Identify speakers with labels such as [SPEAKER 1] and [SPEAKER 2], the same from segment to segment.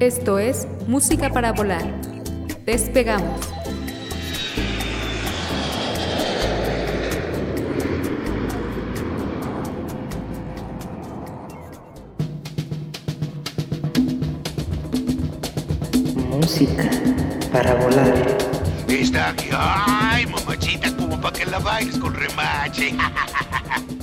[SPEAKER 1] Esto es Música para Volar. Despegamos.
[SPEAKER 2] Música para volar.
[SPEAKER 3] Está aquí. Ay, mamachita, como para que la bailes con remache.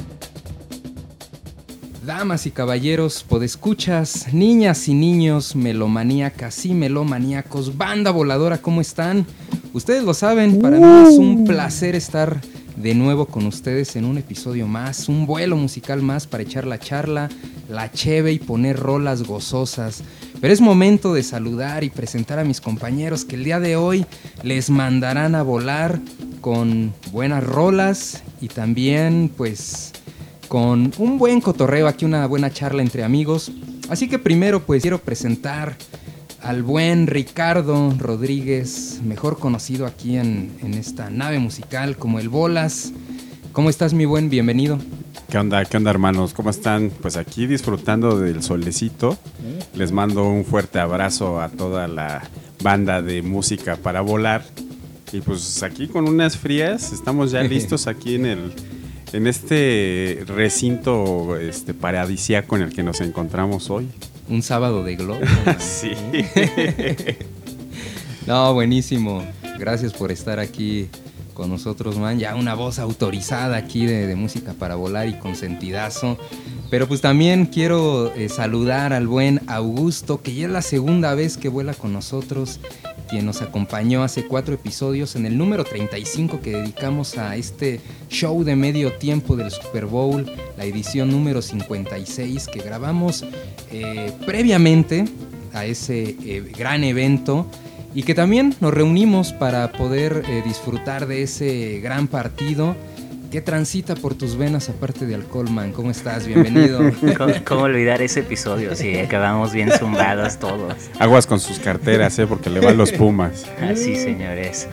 [SPEAKER 4] Damas y caballeros, podescuchas, niñas y niños, melomaníacas y melomaníacos, banda voladora, ¿cómo están? Ustedes lo saben, para mí es un placer estar de nuevo con ustedes en un episodio más, un vuelo musical más para echar la charla, la cheve y poner rolas gozosas. Pero es momento de saludar y presentar a mis compañeros que el día de hoy les mandarán a volar con buenas rolas y también pues con un buen cotorreo, aquí una buena charla entre amigos. Así que primero pues quiero presentar al buen Ricardo Rodríguez, mejor conocido aquí en, en esta nave musical como el Bolas. ¿Cómo estás mi buen? Bienvenido.
[SPEAKER 5] ¿Qué onda, qué onda hermanos? ¿Cómo están? Pues aquí disfrutando del solecito. Les mando un fuerte abrazo a toda la banda de música para volar. Y pues aquí con unas frías, estamos ya listos aquí en el en este recinto este paradisiaco en el que nos encontramos hoy.
[SPEAKER 4] Un sábado de globo.
[SPEAKER 5] sí.
[SPEAKER 4] no, buenísimo. Gracias por estar aquí con nosotros, man. Ya una voz autorizada aquí de, de música para volar y con sentidazo. Pero pues también quiero eh, saludar al buen Augusto, que ya es la segunda vez que vuela con nosotros, quien nos acompañó hace cuatro episodios en el número 35 que dedicamos a este show de medio tiempo del Super Bowl, la edición número 56 que grabamos eh, previamente a ese eh, gran evento y que también nos reunimos para poder eh, disfrutar de ese gran partido. ¿Qué transita por tus venas aparte de alcohol, man? ¿Cómo estás? Bienvenido.
[SPEAKER 6] ¿Cómo, cómo olvidar ese episodio? Sí, acabamos bien zumbados todos.
[SPEAKER 5] Aguas con sus carteras, ¿eh? Porque le van los pumas.
[SPEAKER 6] Así, señores.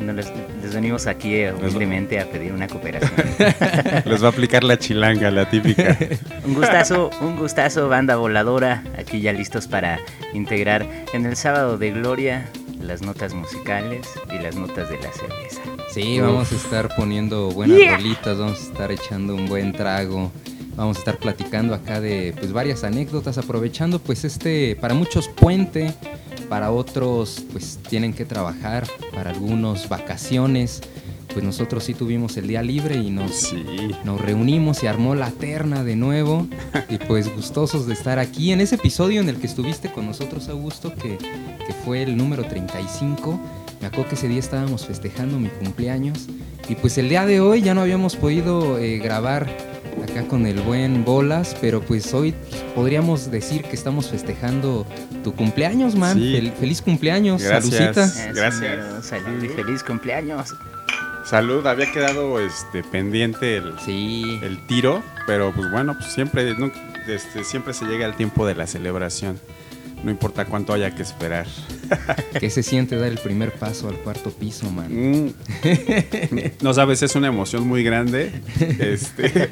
[SPEAKER 6] No les, les venimos aquí eh, humildemente a pedir una cooperación.
[SPEAKER 5] Les va a aplicar la chilanga, la típica.
[SPEAKER 6] Un gustazo, un gustazo, banda voladora. Aquí ya listos para integrar en el sábado de gloria las notas musicales y las notas de la cerveza.
[SPEAKER 4] Sí, vamos a estar poniendo buenas rolitas, vamos a estar echando un buen trago. Vamos a estar platicando acá de pues varias anécdotas, aprovechando pues este para muchos puente, para otros pues tienen que trabajar, para algunos vacaciones. Pues nosotros sí tuvimos el día libre y nos,
[SPEAKER 5] Sí.
[SPEAKER 4] nos reunimos y armó la terna de nuevo. Y pues gustosos de estar aquí en ese episodio en el que estuviste con nosotros, Augusto, que, que fue el número 35. Me acuerdo que ese día estábamos festejando mi cumpleaños. Y pues el día de hoy ya no habíamos podido eh, grabar acá con el buen Bolas, pero pues hoy podríamos decir que estamos festejando tu cumpleaños, man.
[SPEAKER 5] Sí.
[SPEAKER 4] Fel- feliz cumpleaños,
[SPEAKER 5] Gracias.
[SPEAKER 4] Salucita.
[SPEAKER 5] Gracias.
[SPEAKER 6] Salud y feliz cumpleaños.
[SPEAKER 5] Salud, había quedado este pendiente el,
[SPEAKER 4] Sí.
[SPEAKER 5] el tiro, pero pues bueno, pues siempre, no, este, siempre se llega el tiempo de la celebración. No importa cuánto haya que esperar.
[SPEAKER 4] ¿Qué se siente dar el primer paso al cuarto piso, man?
[SPEAKER 5] Mm. No sabes, es una emoción muy grande. Este,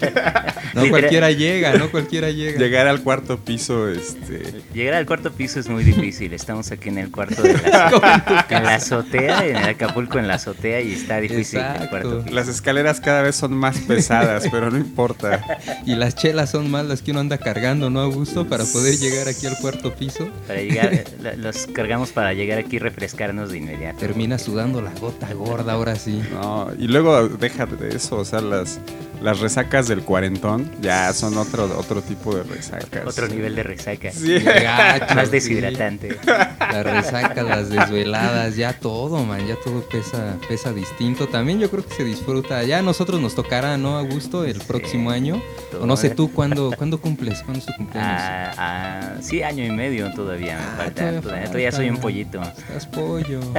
[SPEAKER 4] No cualquiera llega, no cualquiera llega.
[SPEAKER 5] llegar al cuarto piso, este,
[SPEAKER 6] Llegar al cuarto piso es muy difícil. Estamos aquí en el cuarto de la, en la azotea, en el Acapulco en la azotea y está difícil el
[SPEAKER 4] Exacto.
[SPEAKER 6] cuarto piso.
[SPEAKER 5] las escaleras cada vez son más pesadas, pero no importa.
[SPEAKER 4] Y las chelas son más las que uno anda cargando, ¿no, Augusto? Para poder llegar aquí al cuarto piso.
[SPEAKER 6] Para llegar, los cargamos para llegar aquí y refrescarnos de inmediato.
[SPEAKER 4] Termina sudando la gota gorda, ahora sí.
[SPEAKER 5] No, y luego deja de eso, o sea, las, las resacas del cuarentón ya son otro, otro tipo de resacas.
[SPEAKER 6] Otro nivel de resaca.
[SPEAKER 5] Sí.
[SPEAKER 4] Gacho,
[SPEAKER 6] Más
[SPEAKER 4] sí.
[SPEAKER 6] deshidratante.
[SPEAKER 4] Las resacas, las desveladas, ya todo, man, ya todo pesa, pesa distinto. También yo creo que se disfruta. Ya a nosotros nos tocará, ¿no, Augusto? El próximo año. O no sé tú, ¿cuándo, ¿cuándo cumples? ¿Cuándo es tu cumpleaños?
[SPEAKER 6] Ah, ah, sí, año y medio todavía me
[SPEAKER 4] Ah,
[SPEAKER 6] falta.
[SPEAKER 4] todavía
[SPEAKER 6] Todavía, todavía soy un pollito.
[SPEAKER 4] Estás pollo.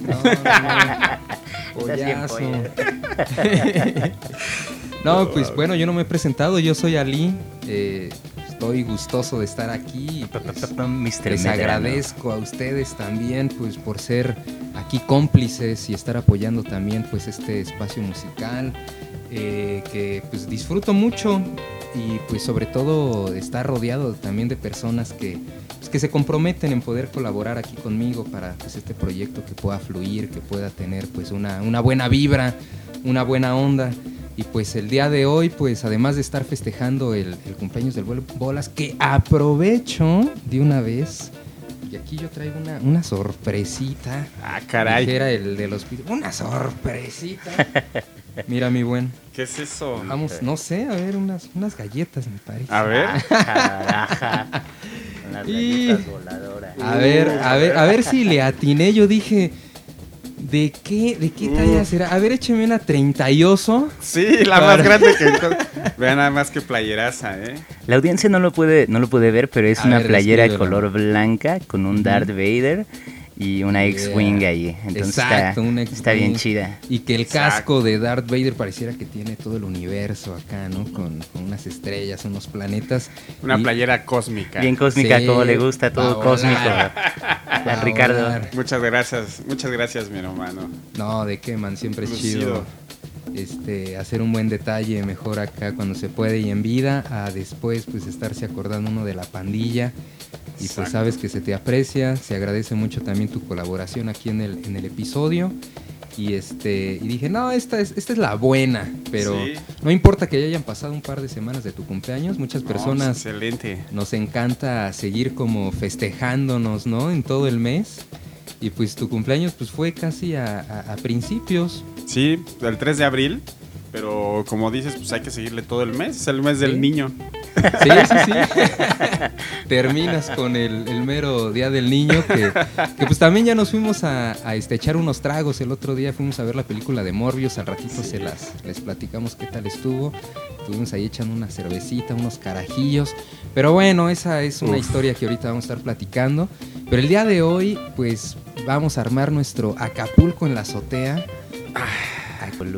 [SPEAKER 4] No, no, no.
[SPEAKER 6] Estás bien
[SPEAKER 4] Pollazo.
[SPEAKER 6] pollo.
[SPEAKER 4] no, pues bueno, yo no me he presentado. Yo soy Ali. eh, estoy gustoso de estar aquí. pues. Les agradezco a ustedes también pues por ser aquí cómplices y estar apoyando también pues este espacio musical eh, que pues disfruto mucho y pues sobre todo estar rodeado también de personas que, pues, que se comprometen en poder colaborar aquí conmigo para pues, este proyecto que pueda fluir, que pueda tener pues una, una buena vibra, una buena onda. Y pues el día de hoy, pues además de estar festejando el, el cumpleaños del vuelo Bolas, que aprovecho de una vez, y aquí yo traigo una, una sorpresita.
[SPEAKER 5] Ah, caray.
[SPEAKER 4] Dijera el de los Una sorpresita. Mira, mi buen.
[SPEAKER 5] ¿Qué es eso?
[SPEAKER 4] Vamos, no sé, a ver, unas, unas galletas, me parece.
[SPEAKER 5] A ver.
[SPEAKER 6] Caraja. Unas
[SPEAKER 4] Y-
[SPEAKER 6] galletas voladoras.
[SPEAKER 4] A ver, a ver, a ver si le atiné. Yo dije, ¿de qué, de qué talla será? A ver, écheme una 38.
[SPEAKER 5] Sí, la más grande que encontré. Vean nada más que playeraza, ¿eh?
[SPEAKER 6] La audiencia no lo puede, no lo puede ver, pero es
[SPEAKER 4] A
[SPEAKER 6] una
[SPEAKER 4] ver,
[SPEAKER 6] playera
[SPEAKER 4] descríbelo.
[SPEAKER 6] color blanca con un Darth Vader y una X-Wing
[SPEAKER 4] Yeah.
[SPEAKER 6] ahí. Entonces
[SPEAKER 4] Exacto,
[SPEAKER 6] está,
[SPEAKER 4] un
[SPEAKER 6] está bien
[SPEAKER 4] X-Wing.
[SPEAKER 6] chida.
[SPEAKER 4] Y que el
[SPEAKER 5] Exacto.
[SPEAKER 4] casco de Darth Vader pareciera que tiene todo el universo acá, ¿no? Con, con unas estrellas, unos planetas.
[SPEAKER 5] Una
[SPEAKER 4] Y-
[SPEAKER 5] playera cósmica.
[SPEAKER 6] Bien cósmica,
[SPEAKER 4] Sí,
[SPEAKER 6] como le gusta, todo cósmico. Juan Ricardo.
[SPEAKER 5] Muchas gracias, muchas gracias, mi hermano.
[SPEAKER 4] No, de qué, man, siempre es chido. Este, hacer un buen detalle mejor acá cuando se puede y en vida, a después pues estarse acordando uno de la pandilla. Y pues sabes que se te aprecia, se agradece mucho también tu colaboración aquí en el, en el episodio. Y este, y dije, no, esta es, esta es la buena, pero
[SPEAKER 5] Sí.
[SPEAKER 4] no importa que ya hayan pasado un par de semanas de tu cumpleaños, muchas
[SPEAKER 5] No,
[SPEAKER 4] personas
[SPEAKER 5] excelente.
[SPEAKER 4] nos encanta seguir como festejándonos, ¿no? En todo el mes. Y pues tu cumpleaños pues fue casi a, a- a principios.
[SPEAKER 5] Sí, el 3 de abril. Pero como dices, pues hay que seguirle todo el mes. Es el mes del
[SPEAKER 4] Sí.
[SPEAKER 5] niño.
[SPEAKER 4] Sí, sí, sí. Terminas con el, el mero Día del Niño, que, que, pues también ya nos fuimos a, a, este, echar unos tragos. El otro día fuimos a ver la película de Morbius, al ratito se las les platicamos qué tal estuvo. Estuvimos ahí echando una cervecita, unos carajillos. Pero bueno, esa es una
[SPEAKER 5] Uf.
[SPEAKER 4] historia que ahorita vamos a estar platicando. Pero el día de hoy, pues vamos a armar nuestro Acapulco en la azotea.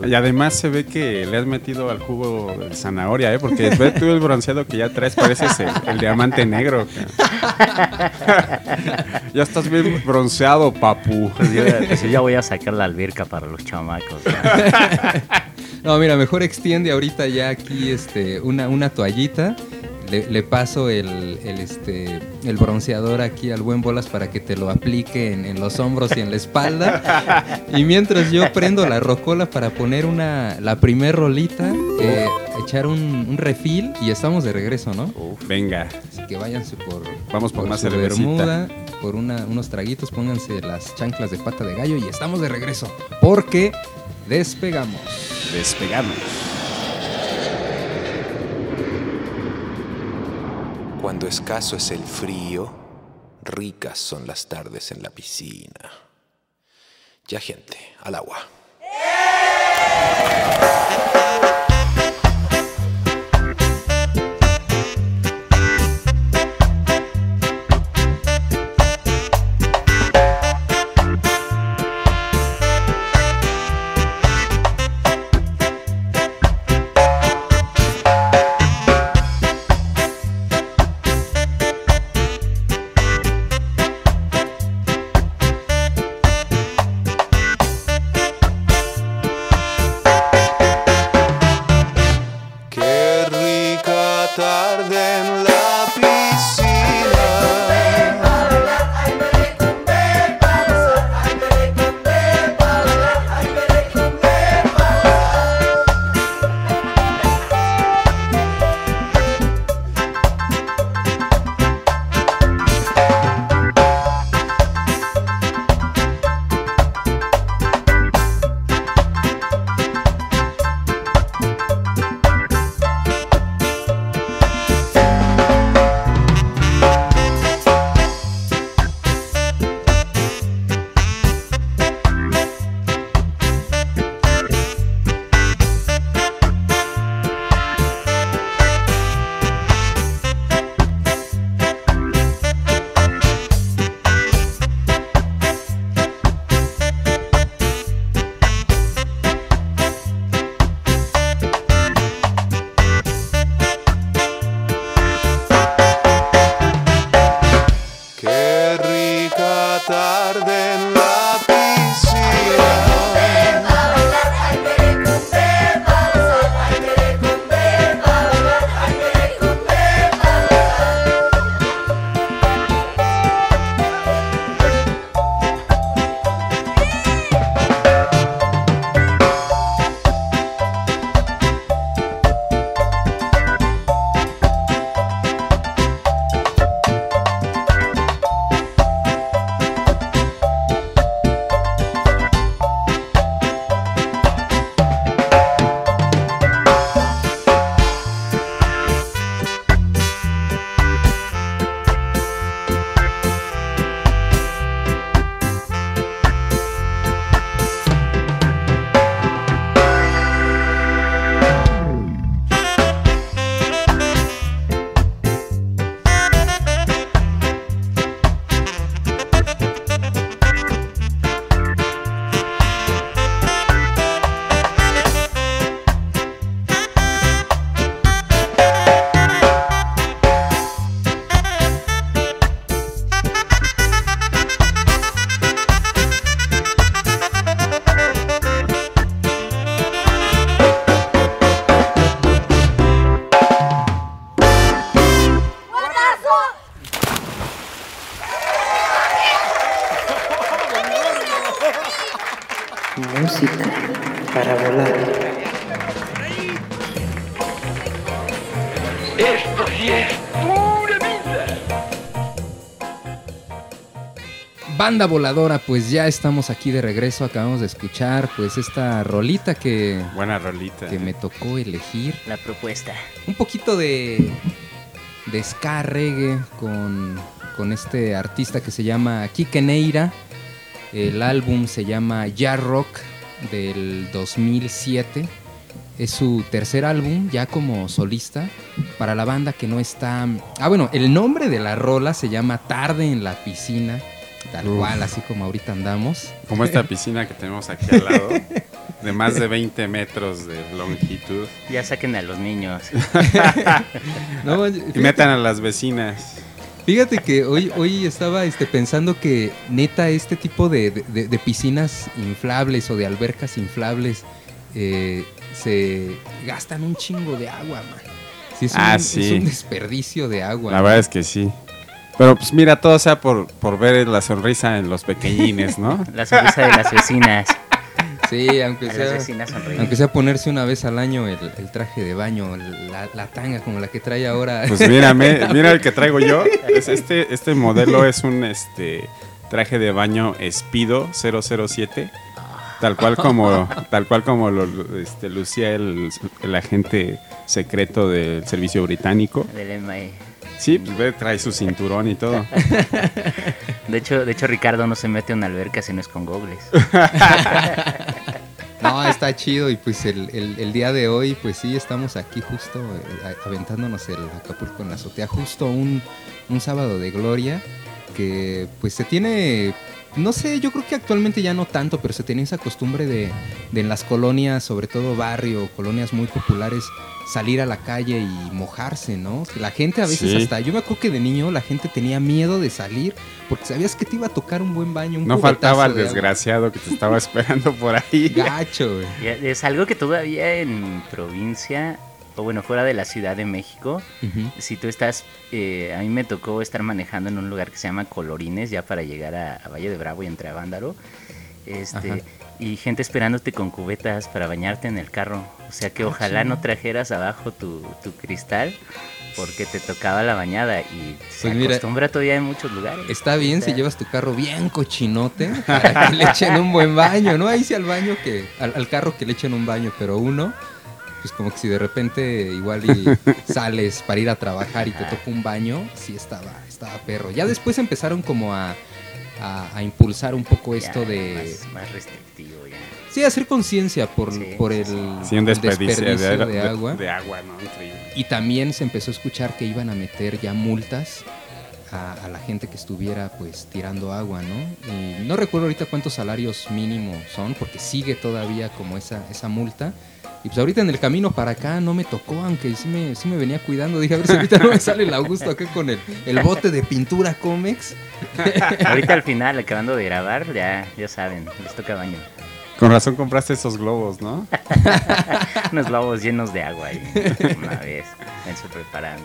[SPEAKER 5] Y además se ve que le has metido al jugo de zanahoria, ¿eh? Porque ve tú el bronceado que ya traes, pareces el, el diamante negro. ya estás bien bronceado, papu.
[SPEAKER 6] Pues yo, pues yo ya voy a sacar la alberca para los chamacos. ¿no?
[SPEAKER 4] No, mira, mejor extiende ahorita ya aquí este, una, una toallita. Le, le paso el, el, este, el bronceador aquí al buen bolas para que te lo aplique en, en los hombros y en la espalda. Y mientras yo prendo la rocola para poner una, la primer rolita, eh, echar un, un refil y estamos de regreso, ¿no?
[SPEAKER 5] Venga,
[SPEAKER 4] Así que váyanse por,
[SPEAKER 5] Vamos por más
[SPEAKER 4] su bermuda, por una- unos traguitos, pónganse las chanclas de pata de gallo y estamos de regreso. Porque despegamos.
[SPEAKER 5] despegamos.
[SPEAKER 7] Cuando escaso es el frío, ricas son las tardes en la piscina. Ya gente, al agua.
[SPEAKER 2] Música
[SPEAKER 4] Banda voladora, pues ya estamos aquí de regreso. Acabamos de escuchar pues esta rolita que,
[SPEAKER 5] Buena rolita.
[SPEAKER 4] que me tocó elegir.
[SPEAKER 6] La propuesta.
[SPEAKER 4] Un poquito de, de ska reggae con, con este artista que se llama Kike Neira. El álbum se llama Ya Rock del 2007. Es su tercer álbum ya como solista para la banda que no está... Ah, bueno, el nombre de la rola se llama Tarde en la piscina. Tal
[SPEAKER 5] Uf.
[SPEAKER 4] cual, así como ahorita andamos.
[SPEAKER 5] Como esta piscina que tenemos aquí al lado, de más de 20 metros de longitud.
[SPEAKER 6] Ya saquen a los niños.
[SPEAKER 4] No,
[SPEAKER 5] Y metan a las vecinas.
[SPEAKER 4] Fíjate que hoy, hoy estaba este, pensando que neta este tipo de, de- de piscinas inflables o de albercas inflables eh, se gastan un chingo de agua, man. Sí, es,
[SPEAKER 5] Ah,
[SPEAKER 4] un,
[SPEAKER 5] sí.
[SPEAKER 4] es un desperdicio de agua.
[SPEAKER 5] La verdad es que sí. Pero pues mira, todo sea por, por ver la sonrisa en los pequeñines, ¿no?
[SPEAKER 6] La sonrisa de las vecinas.
[SPEAKER 4] Sí, aunque
[SPEAKER 6] A
[SPEAKER 4] sea, aunque sea ponerse una vez al año el, el traje de baño, la, la tanga como la que trae ahora.
[SPEAKER 5] Pues mírame, mira el que traigo yo. Es este, este modelo es un este traje de baño Espido 007. Tal cual como, tal cual como lo este, lucía el, el agente secreto del servicio británico.
[SPEAKER 6] Del MI.
[SPEAKER 5] Sí, pues ve, trae su cinturón y todo.
[SPEAKER 6] De hecho, de hecho, Ricardo no se mete a una alberca si no es con gogles.
[SPEAKER 4] No, está chido y pues el, el- el día de hoy pues sí estamos aquí justo eh, aventándonos el Acapulco en la azotea, justo un, un sábado de gloria que pues se tiene, no sé, yo creo que actualmente ya no tanto, pero se tiene esa costumbre de, de en las colonias, sobre todo barrio, colonias muy populares, salir a la calle y mojarse, ¿no? Que La gente a veces
[SPEAKER 5] Sí.
[SPEAKER 4] hasta, yo me acuerdo que de niño la gente tenía miedo de salir porque sabías que te iba a tocar un buen baño. Un
[SPEAKER 5] No faltaba el
[SPEAKER 4] agua.
[SPEAKER 5] desgraciado que te estaba esperando por ahí.
[SPEAKER 4] Gacho, güey.
[SPEAKER 6] Es algo que todavía en provincia, o bueno, fuera de la Ciudad de México, si tú estás, eh, a mí me tocó estar manejando en un lugar que se llama Colorines, ya para llegar a, a Valle de Bravo y entre a Vándaro, este,
[SPEAKER 4] Ajá.
[SPEAKER 6] y gente esperándote con cubetas para bañarte en el carro. O sea que
[SPEAKER 4] Ah,
[SPEAKER 6] ojalá
[SPEAKER 4] sí.
[SPEAKER 6] no trajeras abajo tu, tu cristal porque te tocaba la bañada y se
[SPEAKER 4] Pues mira,
[SPEAKER 6] acostumbra todavía en muchos lugares.
[SPEAKER 4] Está bien si llevas tu carro bien cochinote para que le echen un buen baño, ¿no? Ahí sí al baño que, al, al carro que le echen un baño, pero uno, pues como que si de repente igual y sales para ir a trabajar y te toca un baño, sí estaba, estaba perro. Ya después empezaron como a, a- a impulsar un poco
[SPEAKER 6] ya
[SPEAKER 4] esto de...
[SPEAKER 6] Más, más restrictivo ya.
[SPEAKER 4] Sí, hacer conciencia por,
[SPEAKER 6] Sí,
[SPEAKER 4] por el,
[SPEAKER 5] Sí, un desperdicio, de,
[SPEAKER 4] desperdicio
[SPEAKER 5] de-
[SPEAKER 4] de agua.
[SPEAKER 5] de agua, ¿no? Increíble.
[SPEAKER 4] Y también se empezó a escuchar que iban a meter ya multas a, a la gente que estuviera pues tirando agua, ¿no? Y no recuerdo ahorita cuántos salarios mínimos son, porque sigue todavía como esa, esa multa. Y pues ahorita en el camino para acá no me tocó, aunque sí me, sí me venía cuidando. Dije, a ver si ahorita no me sale el Augusto acá con el, el bote de pintura Comex.
[SPEAKER 6] Ahorita al final, acabando de grabar, ya, ya saben, les toca baño.
[SPEAKER 5] Con razón compraste esos globos, ¿no?
[SPEAKER 6] Unos globos llenos de agua ahí, una vez, vense preparando.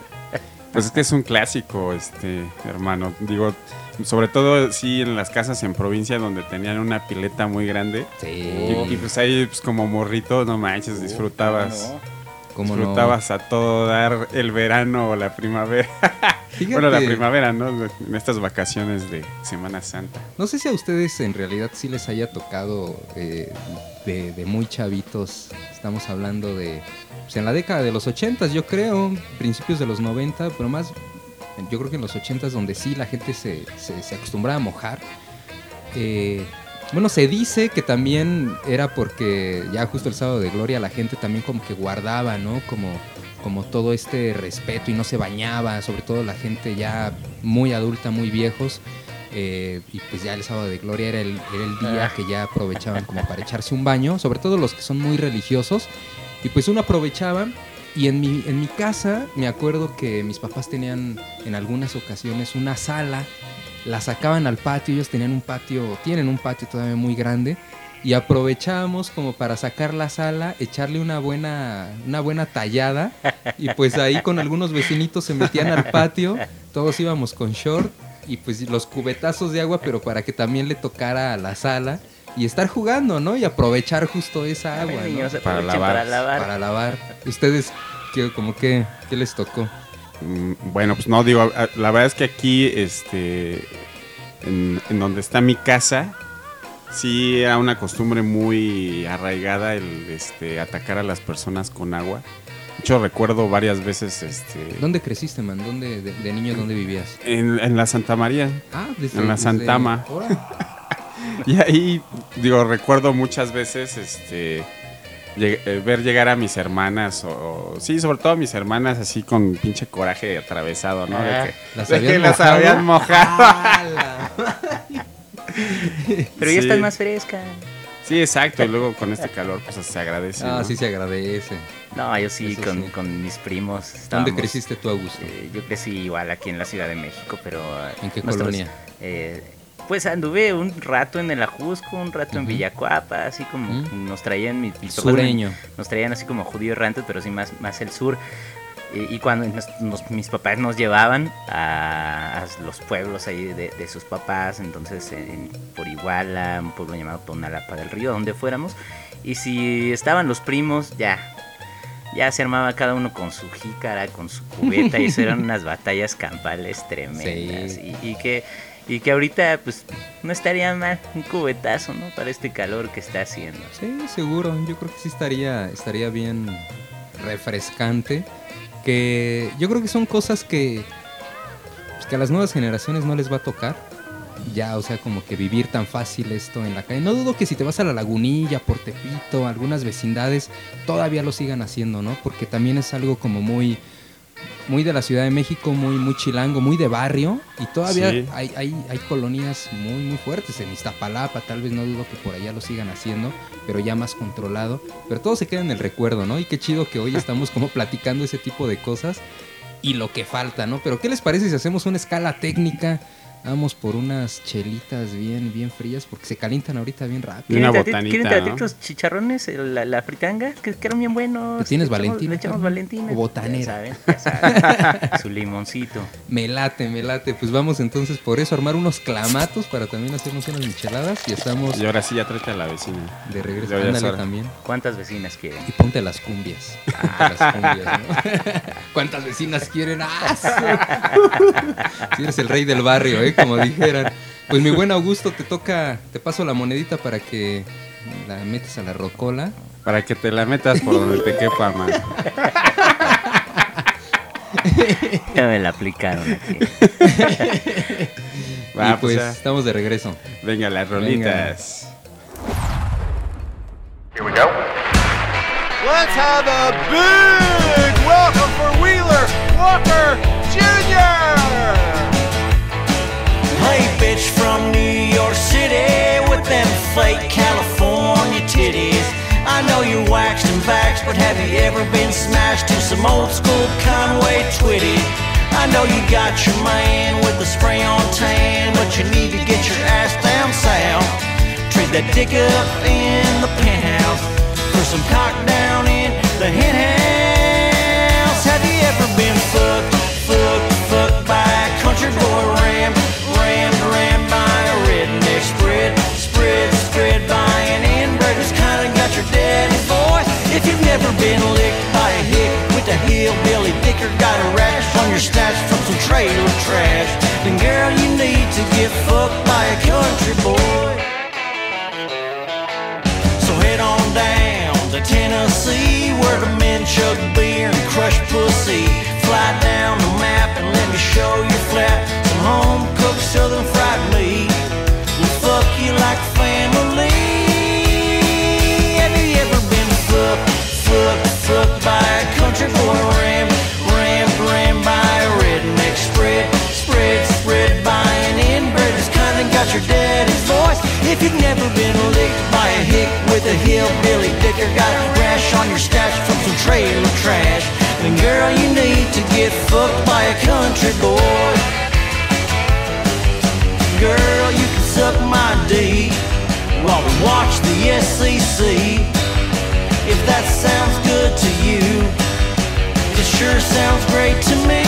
[SPEAKER 5] Pues es que es un clásico, este, hermano. Digo, sobre todo sí en las casas en provincia donde tenían una pileta muy grande.
[SPEAKER 4] Sí,
[SPEAKER 5] Y, y, pues ahí pues como morrito, no manches, disfrutabas.
[SPEAKER 4] cómo no.
[SPEAKER 5] disfrutabas a todo dar el verano o la primavera.
[SPEAKER 4] Fíjate,
[SPEAKER 5] Bueno, la primavera, ¿no? En estas vacaciones de Semana Santa.
[SPEAKER 4] No sé si a ustedes en realidad sí les haya tocado eh, de, de muy chavitos. Estamos hablando de. Pues en la década de los 80 yo creo, principios de los 90, pero más. Yo creo que en los 80 donde sí la gente se, se, se acostumbraba a mojar. Eh, bueno, se dice que también era porque ya justo el sábado de gloria la gente también como que guardaba, ¿no? Como, como todo este respeto y no se bañaba, sobre todo la gente ya muy adulta, muy viejos. eh, y pues ya el sábado de gloria era el, era el día que ya aprovechaban como para echarse un baño, sobre todo los que son muy religiosos. Y pues uno aprovechaba y en mi, en mi casa me acuerdo que mis papás tenían en algunas ocasiones una sala, la sacaban al patio, ellos tenían un patio, tienen un patio todavía muy grande y aprovechábamos como para sacar la sala, echarle una buena, una buena tallada y pues ahí con algunos vecinitos se metían al patio, todos íbamos con short y pues los cubetazos de agua, pero para que también le tocara a la sala y estar jugando, ¿no? Y aprovechar justo esa agua,
[SPEAKER 5] Para lavar.
[SPEAKER 6] Para lavar.
[SPEAKER 4] Para lavar. ¿Ustedes qué, como que, qué les tocó?
[SPEAKER 5] Mm, Bueno, pues no, digo, la verdad es que aquí, este, en, en donde está mi casa, sí era una costumbre muy arraigada el este, atacar a las personas con agua. De hecho, recuerdo varias veces este,
[SPEAKER 4] ¿Dónde creciste, man? ¿Dónde, de, de niño, dónde vivías?
[SPEAKER 5] en, en la Santa María.
[SPEAKER 4] Ah, desde,
[SPEAKER 5] En la
[SPEAKER 4] desde-
[SPEAKER 5] Santama. Y ahí, digo, recuerdo muchas veces este, lleg- eh, ver llegar a mis hermanas, o, o- sí, sobre todo a mis hermanas, así con pinche coraje atravesado, ¿no?
[SPEAKER 6] Ah,
[SPEAKER 5] de que,
[SPEAKER 4] ¿las
[SPEAKER 5] de que
[SPEAKER 4] habían
[SPEAKER 5] las
[SPEAKER 4] mojado?
[SPEAKER 5] habían mojado.
[SPEAKER 6] Pero ya
[SPEAKER 5] Sí.
[SPEAKER 6] estás más fresca.
[SPEAKER 5] Sí, exacto. Y luego con este calor, pues se agradece.
[SPEAKER 4] Ah,
[SPEAKER 5] ¿no?
[SPEAKER 4] sí se agradece.
[SPEAKER 6] No, yo sí, con,
[SPEAKER 4] sí.
[SPEAKER 6] con mis primos.
[SPEAKER 4] ¿Dónde creciste tú, Augusto?
[SPEAKER 6] eh, yo crecí igual aquí en la Ciudad de México, pero... eh,
[SPEAKER 4] ¿En qué
[SPEAKER 6] nuestros,
[SPEAKER 4] colonia?
[SPEAKER 6] eh, pues anduve un rato en el Ajusco, un rato en. Villacuapa, así como
[SPEAKER 4] Ujú.
[SPEAKER 6] nos traían mis, mis papás
[SPEAKER 4] Sureño.
[SPEAKER 6] nos traían así como judíos errantes, pero sí más, más el sur. Y, y cuando nos- nos- mis papás nos llevaban a, a los pueblos ahí de, de sus papás, entonces en, por Iguala, un pueblo llamado Tonalapa del Río, donde fuéramos. Y si estaban los primos, ya, ya se armaba cada uno con su jícara, con su cubeta, y eso eran unas batallas campales tremendas.
[SPEAKER 4] Sí.
[SPEAKER 6] Y, y que, y que ahorita, pues, no estaría mal un cubetazo, ¿no? Para este calor que está haciendo.
[SPEAKER 4] Sí, seguro. Yo creo que sí estaría, estaría bien refrescante. Que yo creo que son cosas que, pues, que a las nuevas generaciones no les va a tocar. Ya, o sea, como que vivir tan fácil esto en la calle. No dudo que si te vas a la lagunilla, por Tepito, algunas vecindades, todavía lo sigan haciendo, ¿no? Porque también es algo como muy, muy de la Ciudad de México, muy, muy chilango, muy de barrio. Y todavía
[SPEAKER 5] Sí.
[SPEAKER 4] hay, hay, hay colonias muy, muy fuertes. En Iztapalapa, tal vez no dudo que por allá lo sigan haciendo, pero ya más controlado. Pero todo se queda en el recuerdo, ¿no? Y qué chido que hoy estamos como platicando ese tipo de cosas y lo que falta, ¿no? Pero ¿qué les parece si hacemos una escala técnica? Vamos por unas chelitas bien, bien frías porque se calientan ahorita bien rápido.
[SPEAKER 5] Y una
[SPEAKER 6] ¿Quieren tratit-
[SPEAKER 5] botanita,
[SPEAKER 6] ¿Quieren
[SPEAKER 5] ¿no?
[SPEAKER 6] chicharrones? La, la fritanga, que, que eran bien buenos.
[SPEAKER 4] ¿Tú tienes Valentina,
[SPEAKER 6] Le echamos? Valentina.
[SPEAKER 4] ¿O botanera?
[SPEAKER 6] Ya saben, ya saben. Su limoncito.
[SPEAKER 4] Me late, me late. Pues vamos entonces por eso, armar unos clamatos para también hacernos unas micheladas y estamos
[SPEAKER 5] Y ahora sí, ya tráete a la vecina.
[SPEAKER 4] de regreso. Ándale también.
[SPEAKER 6] ¿Cuántas vecinas quieren?
[SPEAKER 4] Y ponte las cumbias. Las cumbias, ¿no? ¿Cuántas vecinas quieren? ¡Ah! Si eres el rey del barrio, ¿eh? Como dijeran. Pues mi buen Augusto, te toca, te paso la monedita para que la metas a la rocola.
[SPEAKER 5] Para que te la metas por donde te quepa, man.
[SPEAKER 6] Ya me la aplicaron aquí.
[SPEAKER 5] Va,
[SPEAKER 4] y pues
[SPEAKER 5] ya.
[SPEAKER 4] estamos de regreso.
[SPEAKER 5] Venga, las rolitas.
[SPEAKER 8] Let's have a big welcome for Wheeler Walker Jr.
[SPEAKER 9] Hey, bitch from New York City with them fake California titties. I know you're waxed and vaxxed, but have you ever been smashed to some old school Conway Twitty? I know you got your man with the spray on tan, but you need to get your ass down south. Trade that dick up in the penthouse for some cock down in the hen house. Have you ever been fucked, If you've never been licked by a hick with a hillbilly dick or got a rash on your snatch from some trailer trash, then girl you need to get fucked by a country boy. So head on down to Tennessee where the men chug beer and crush pussy. Fly down the map and let me show you flat some home cooked southern If you've never been licked by a hick with a hillbilly dick or got a rash on your stash from some trailer trash, then girl you need to get fucked by a country boy. Girl, you can suck my D while we watch the SEC. If that sounds good to you, it sure sounds great to me.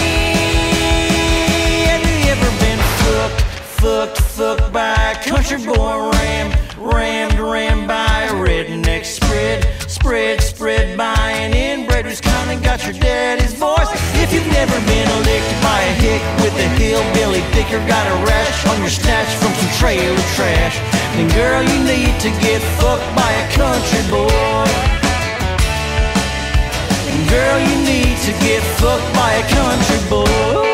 [SPEAKER 9] Have you ever been fucked, fucked, fucked by a country boy rammed, rammed, rammed by a redneck spread, spread, spread by an inbred who's kinda got your daddy's voice. If you've never been licked by a hick with a hillbilly thicker, got a rash on your snatch from some trailer trash, then girl, you need to get fucked by a country boy. Girl, you need to get fucked by a country boy.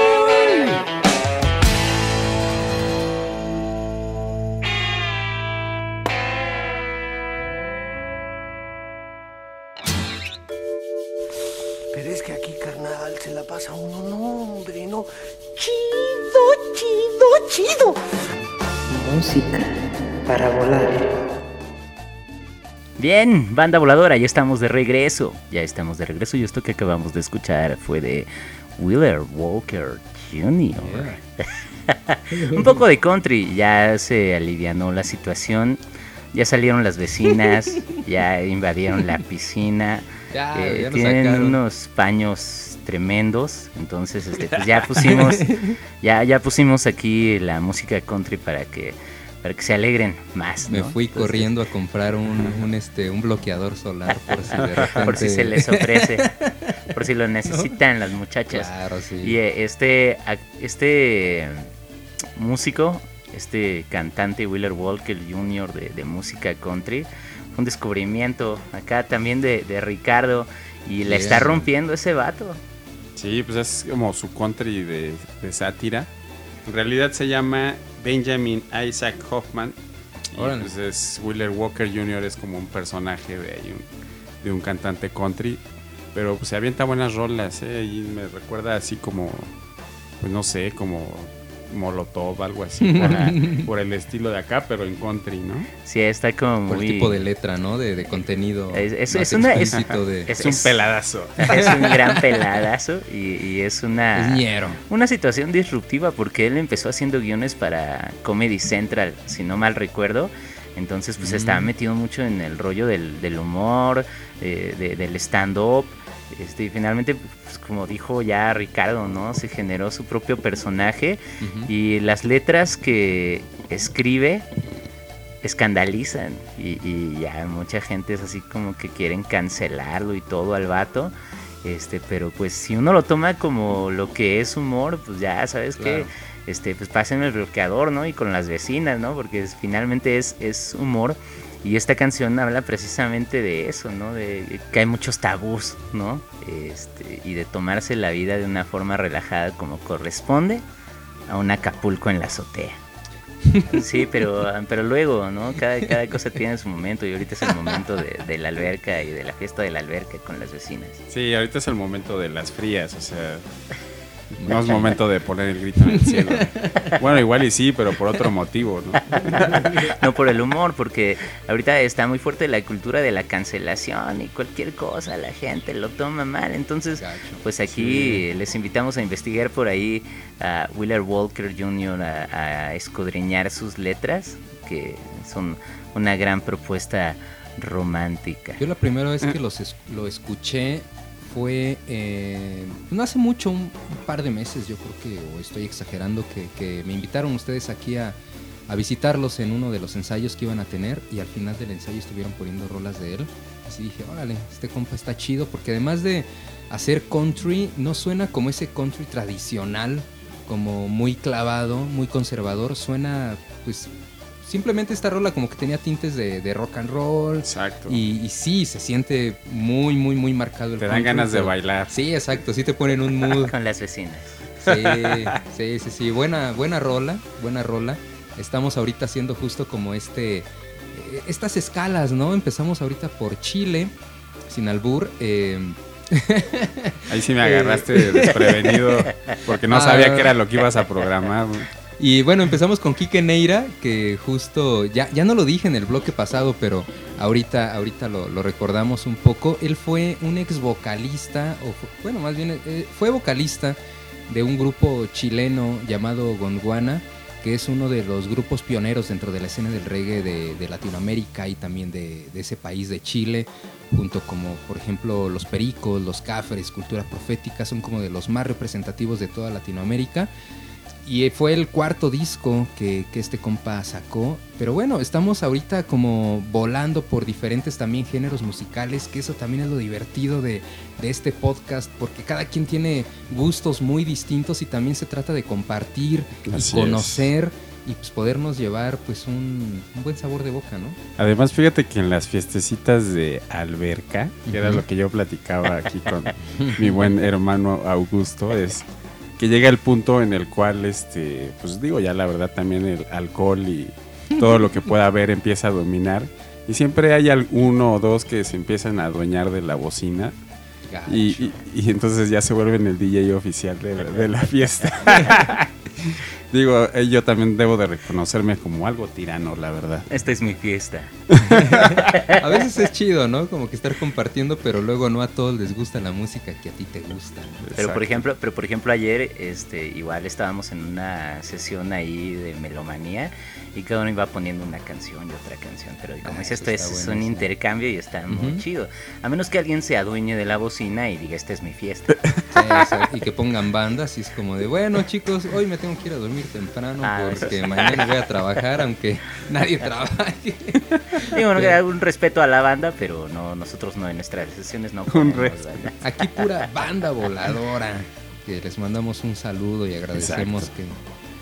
[SPEAKER 10] Pasa uno, no, hombre, no. Chido, chido, chido.
[SPEAKER 2] Música para volar.
[SPEAKER 6] Bien, banda voladora, ya estamos de regreso. Ya estamos de regreso y esto que acabamos de escuchar fue de Wheeler Walker Jr. Un poco de country, ya se alivianó la situación. Ya salieron las vecinas, ya invadieron la piscina.
[SPEAKER 4] Ya,
[SPEAKER 6] eh,
[SPEAKER 4] ya
[SPEAKER 6] tienen
[SPEAKER 4] sacaron.
[SPEAKER 6] unos paños tremendos, entonces este, pues ya pusimos, ya, ya pusimos aquí la música country para que, para que se alegren más.
[SPEAKER 4] Me fui
[SPEAKER 6] Entonces,
[SPEAKER 4] corriendo a comprar un, un, este, un bloqueador solar por si de repente...
[SPEAKER 6] por si se les ofrece, por si lo necesitan las muchachas.
[SPEAKER 4] Claro, sí.
[SPEAKER 6] Y eh, este, este músico, este cantante Wheeler Walker Jr. de, de música country, fue un descubrimiento acá también de, de Ricardo y le
[SPEAKER 5] Bien.
[SPEAKER 6] está rompiendo ese vato.
[SPEAKER 5] Sí, pues es como su country de, de sátira. En realidad se llama Benjamin Isaac Hoffman.
[SPEAKER 4] Órale.
[SPEAKER 5] pues es Wheeler Walker Jr. es como un personaje de, un- de un cantante country. Pero pues se avienta buenas rolas, ¿eh? Y me recuerda así como, pues no sé, como Molotov, algo así, por, la- por el estilo de acá, pero en country, ¿no?
[SPEAKER 6] Sí, está como
[SPEAKER 4] Por
[SPEAKER 6] muy...
[SPEAKER 4] el tipo de letra, ¿no? De, de contenido.
[SPEAKER 6] Es, es- es una, es,
[SPEAKER 4] explícito de-
[SPEAKER 6] es-
[SPEAKER 5] Es un peladazo.
[SPEAKER 6] Es un gran peladazo y, y es una... Una situación disruptiva porque él empezó haciendo guiones para Comedy Central, si no mal recuerdo. Entonces pues
[SPEAKER 4] Mm.
[SPEAKER 6] estaba metido mucho en el rollo del, del humor, eh, de- del stand-up. Este, y finalmente, pues, como dijo ya Ricardo, ¿no? Se generó su propio personaje y las letras que escribe escandalizan y, y ya mucha gente es así como que quieren cancelarlo y todo al vato. Este, pero pues si uno lo toma como lo que es humor, pues ya sabes
[SPEAKER 4] Claro.
[SPEAKER 6] que este, pues pasen el bloqueador, ¿no? Y con las vecinas, ¿no? Porque es- finalmente es, es humor. Y esta canción habla precisamente de eso, ¿no? De que hay muchos tabús, ¿no? Este, y de tomarse la vida de una forma relajada como corresponde a un Acapulco en la azotea. Sí, pero, pero luego, ¿no? Cada, cada cosa tiene su momento y ahorita es el momento de, de la alberca y de la fiesta de la alberca con las vecinas.
[SPEAKER 5] Sí, ahorita es el momento de las frías, o sea, no es momento de poner el grito en el cielo. Bueno, igual y sí, pero por otro motivo, ¿no?
[SPEAKER 6] No por el humor, porque ahorita está muy fuerte la cultura de la cancelación y cualquier cosa, la gente lo toma mal. Entonces, pues aquí les invitamos a investigar por ahí a Wheeler Walker Jr. a, a escudriñar sus letras, que son una gran propuesta romántica.
[SPEAKER 4] Yo la primera vez que los es- lo escuché fue eh, no hace mucho, un, par de meses, yo creo que, o estoy exagerando, que, que me invitaron ustedes aquí a, a visitarlos en uno de los ensayos que iban a tener y al final del ensayo estuvieron poniendo rolas de él. Así dije, órale, este compa está chido porque además de hacer country, no suena como ese country tradicional, como muy clavado, muy conservador, suena pues simplemente esta rola como que tenía tintes de, de rock and roll.
[SPEAKER 5] Exacto.
[SPEAKER 4] Y, y sí, se siente muy, muy, muy marcado el
[SPEAKER 5] Te dan
[SPEAKER 4] country,
[SPEAKER 5] ganas de bailar.
[SPEAKER 4] Sí, exacto, sí te ponen un mood.
[SPEAKER 6] Con las vecinas.
[SPEAKER 4] Sí, sí, sí, sí, buena, buena rola, buena rola. Estamos ahorita haciendo justo como este, eh, estas escalas, ¿no? Empezamos ahorita por Chile, sin albur. eh,
[SPEAKER 5] Ahí sí me agarraste desprevenido porque no
[SPEAKER 4] Ah.
[SPEAKER 5] sabía qué era lo que ibas a programar.
[SPEAKER 4] Y bueno, empezamos con Kike Neira, que justo, ya, ya no lo dije en el bloque pasado, pero ahorita, ahorita lo, lo recordamos un poco. Él fue un ex vocalista, o bueno, más bien eh, fue vocalista de un grupo chileno llamado Gondwana, que es uno de los grupos pioneros dentro de la escena del reggae de, Latinoamérica y también de, de ese país de Chile, junto como por ejemplo los Pericos, los Cafres, Cultura Profética, son como de los más representativos de toda Latinoamérica y fue el cuarto disco que, que este compa sacó. Pero bueno, estamos ahorita como volando por diferentes también géneros musicales, que eso también es lo divertido de, de este podcast, porque cada quien tiene gustos muy distintos y también se trata de compartir
[SPEAKER 5] Así
[SPEAKER 4] y conocer y pues podernos llevar pues un, un buen sabor de boca, ¿no?
[SPEAKER 5] Además, fíjate que en las fiestecitas de alberca, que era lo que yo platicaba aquí con mi buen hermano Augusto, es que llega el punto en el cual, este, pues digo, ya la verdad también el alcohol y todo lo que pueda haber empieza a dominar. Y siempre hay uno o dos que se empiezan a adueñar de la bocina. Y, y- y entonces ya se vuelven el DJ oficial de la, de la fiesta. Digo, eh, yo también debo de reconocerme como algo tirano, la verdad.
[SPEAKER 6] Esta es mi fiesta.
[SPEAKER 4] A veces es chido, ¿no? Como que estar compartiendo, pero luego no a todos les gusta la música que a ti te gusta. ¿no?
[SPEAKER 6] Pero por ejemplo, pero por ejemplo ayer, este, igual estábamos en una sesión ahí de melomanía y cada uno iba poniendo una canción y otra canción. Pero como
[SPEAKER 4] Ah,
[SPEAKER 6] dice
[SPEAKER 4] eso
[SPEAKER 6] esto, es
[SPEAKER 4] bueno,
[SPEAKER 6] un
[SPEAKER 4] sí.
[SPEAKER 6] intercambio y está muy chido. A menos que alguien se adueñe de la bocina y diga, esta es mi fiesta.
[SPEAKER 4] Sí, y que pongan bandas y es como de, bueno chicos, hoy me tengo que ir a dormir temprano
[SPEAKER 6] Ah,
[SPEAKER 4] porque mañana voy a trabajar aunque nadie trabaje.
[SPEAKER 6] Digo, bueno, que un respeto a la banda, pero no, nosotros no en nuestras sesiones no banda.
[SPEAKER 4] Aquí pura banda voladora, que les mandamos un saludo y agradecemos que,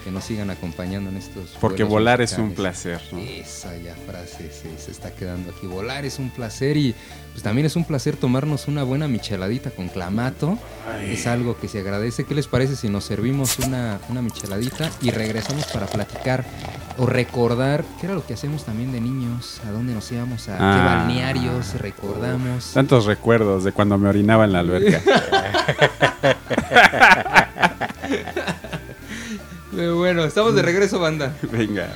[SPEAKER 4] que nos sigan acompañando en estos
[SPEAKER 5] Porque volar es un placer, ¿no?
[SPEAKER 4] Esa ya frase se, se está quedando aquí. Volar es un placer y pues también es un placer tomarnos una buena micheladita con clamato. Es algo que se agradece. ¿Qué les parece si nos servimos una, una micheladita y regresamos para platicar o recordar qué era lo que hacemos también de niños? ¿A dónde nos íbamos? ¿A qué
[SPEAKER 5] Ah.
[SPEAKER 4] balnearios recordamos?
[SPEAKER 5] Tantos recuerdos de cuando me orinaba en la alberca.
[SPEAKER 4] Pero bueno, estamos de regreso, banda.
[SPEAKER 5] Venga.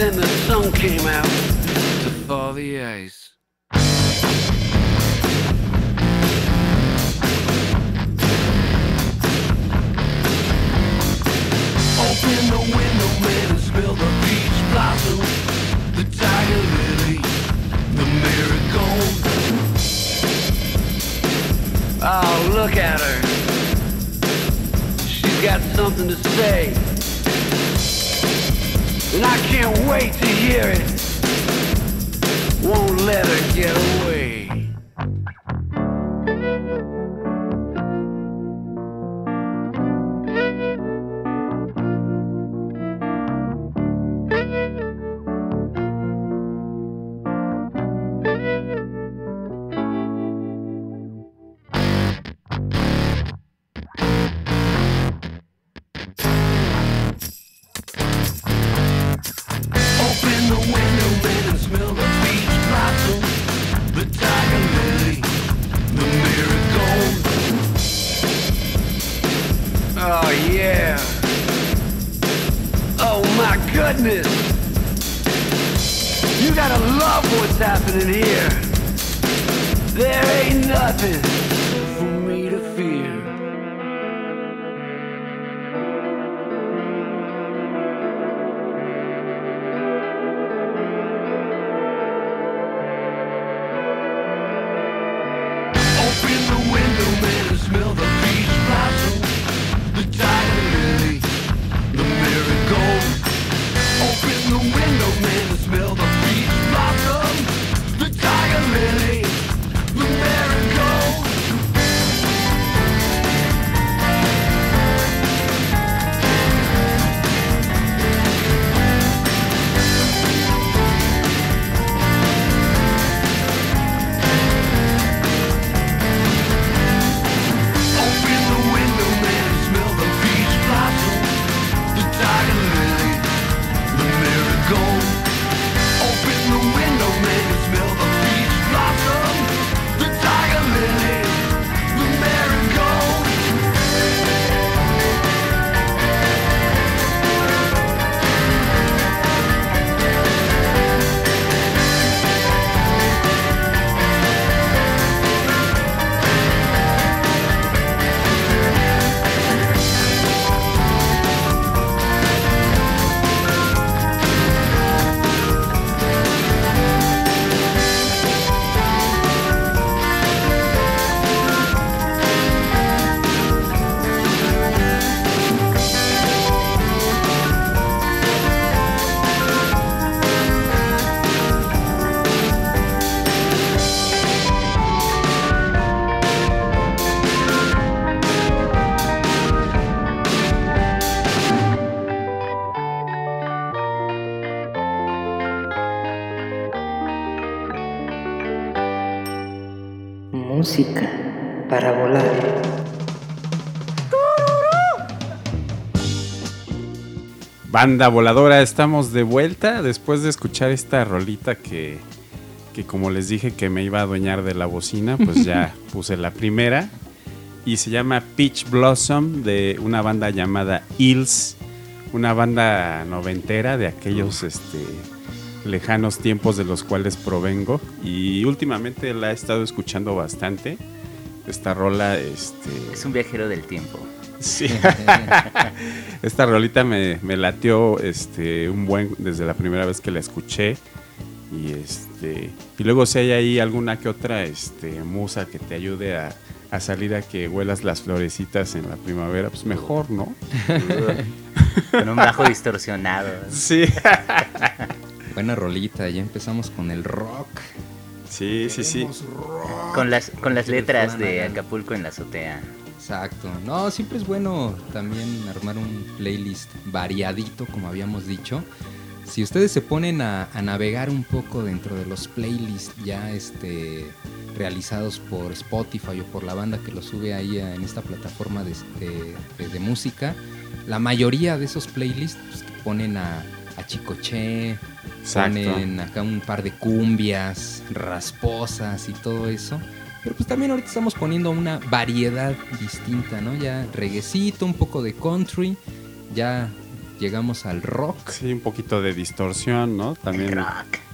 [SPEAKER 10] Then the sun came out to thaw the ice. Open the window, man, and smell the peach blossom, the tiger lily, the marigold. Oh, look at her. She's got something to say. And I can't wait to hear it. Won't let her get away.
[SPEAKER 5] Banda voladora, estamos de vuelta después de escuchar esta rolita que, que como les dije que me iba a adueñar de la bocina, pues ya puse la primera. Y se llama Peach Blossom de una banda llamada Hills, una banda noventera de aquellos este, lejanos tiempos de los cuales provengo. Y últimamente la he estado escuchando bastante. Esta rola, este,
[SPEAKER 6] Es un viajero del tiempo.
[SPEAKER 5] Sí. Esta rolita me, me latió este, un buen desde la primera vez que la escuché. Y este. Y luego si hay ahí alguna que otra este, musa que te ayude a, a salir a que huelas las florecitas en la primavera, pues mejor, ¿no?
[SPEAKER 6] Con un bajo distorsionado.
[SPEAKER 5] Sí.
[SPEAKER 4] Buena rolita, ya empezamos con el rock.
[SPEAKER 5] Sí, sí, sí.
[SPEAKER 6] Con las, con las letras de Acapulco en la azotea.
[SPEAKER 4] Exacto. No, siempre es bueno también armar un playlist variadito, como habíamos dicho. Si ustedes se ponen a, a navegar un poco dentro de los playlists ya este, realizados por Spotify o por la banda que lo sube ahí a- en esta plataforma de, de- de- de música, la mayoría de esos playlists pues, que ponen a, a Chicoche,
[SPEAKER 5] Exacto.
[SPEAKER 4] ponen acá un par de cumbias rasposas y todo eso. Pero pues también ahorita estamos poniendo una variedad distinta, ¿no? Ya reguecito, un poco de country, ya llegamos al rock.
[SPEAKER 5] Sí, un poquito de distorsión, ¿no? También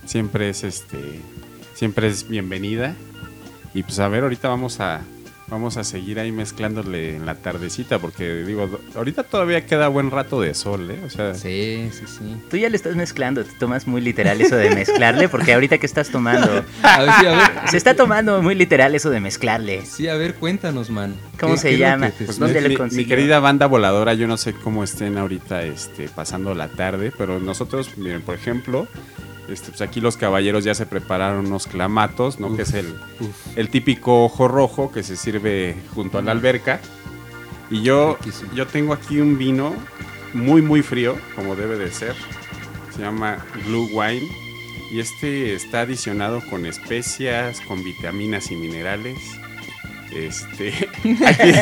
[SPEAKER 5] siempre es este siempre es bienvenida. Y pues a ver, ahorita vamos a vamos a seguir ahí mezclándole en la tardecita porque digo, ahorita todavía queda buen rato de sol, ¿eh? O sea,
[SPEAKER 4] Sí, sí, sí.
[SPEAKER 6] Tú ya le estás mezclando, te tomas muy literal eso de mezclarle, porque ahorita que estás tomando.
[SPEAKER 4] A ver, sí, a ver.
[SPEAKER 6] Se está tomando muy literal eso de mezclarle.
[SPEAKER 4] Sí, a ver, cuéntanos, man.
[SPEAKER 6] ¿Cómo
[SPEAKER 4] ¿Qué-
[SPEAKER 6] se llama?
[SPEAKER 4] te-
[SPEAKER 6] Pues, ¿dónde
[SPEAKER 5] mi,
[SPEAKER 6] lo
[SPEAKER 5] mi querida banda voladora, yo no sé cómo estén ahorita este, pasando la tarde, pero nosotros, miren, por ejemplo, este, pues aquí los caballeros ya se prepararon unos clamatos, ¿no? que es el,
[SPEAKER 4] Uf.
[SPEAKER 5] el típico ojo rojo que se sirve junto a la alberca. Y yo,
[SPEAKER 4] Riquísimo.
[SPEAKER 5] yo tengo aquí un vino muy, muy frío, como debe de ser. Se llama Blue Wine. Y este está adicionado con especias, con vitaminas y minerales. Este, aquí,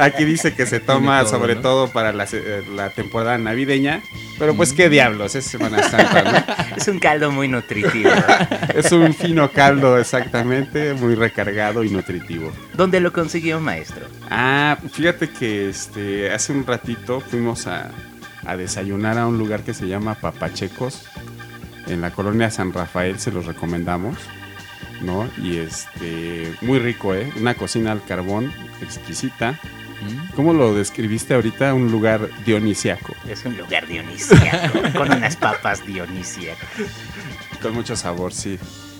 [SPEAKER 5] aquí dice que se toma
[SPEAKER 4] todo,
[SPEAKER 5] sobre
[SPEAKER 4] ¿no?
[SPEAKER 5] todo para la, eh, la temporada navideña. Pero pues qué diablos, es Semana Santa, ¿no?
[SPEAKER 6] Es un caldo muy nutritivo.
[SPEAKER 5] Es un fino caldo, exactamente, muy recargado y nutritivo.
[SPEAKER 6] ¿Dónde lo consiguió, maestro?
[SPEAKER 5] Ah, fíjate que este hace un ratito fuimos a, a desayunar a un lugar que se llama Papachecos. En la colonia San Rafael se los recomendamos. ¿No? Y este, muy rico, ¿eh? Una cocina al carbón exquisita.
[SPEAKER 4] ¿Mm?
[SPEAKER 5] ¿Cómo lo describiste ahorita? Un lugar dionisiaco,
[SPEAKER 6] Es un lugar dionisíaco, con unas papas dionisíacas.
[SPEAKER 5] con mucho sabor, sí.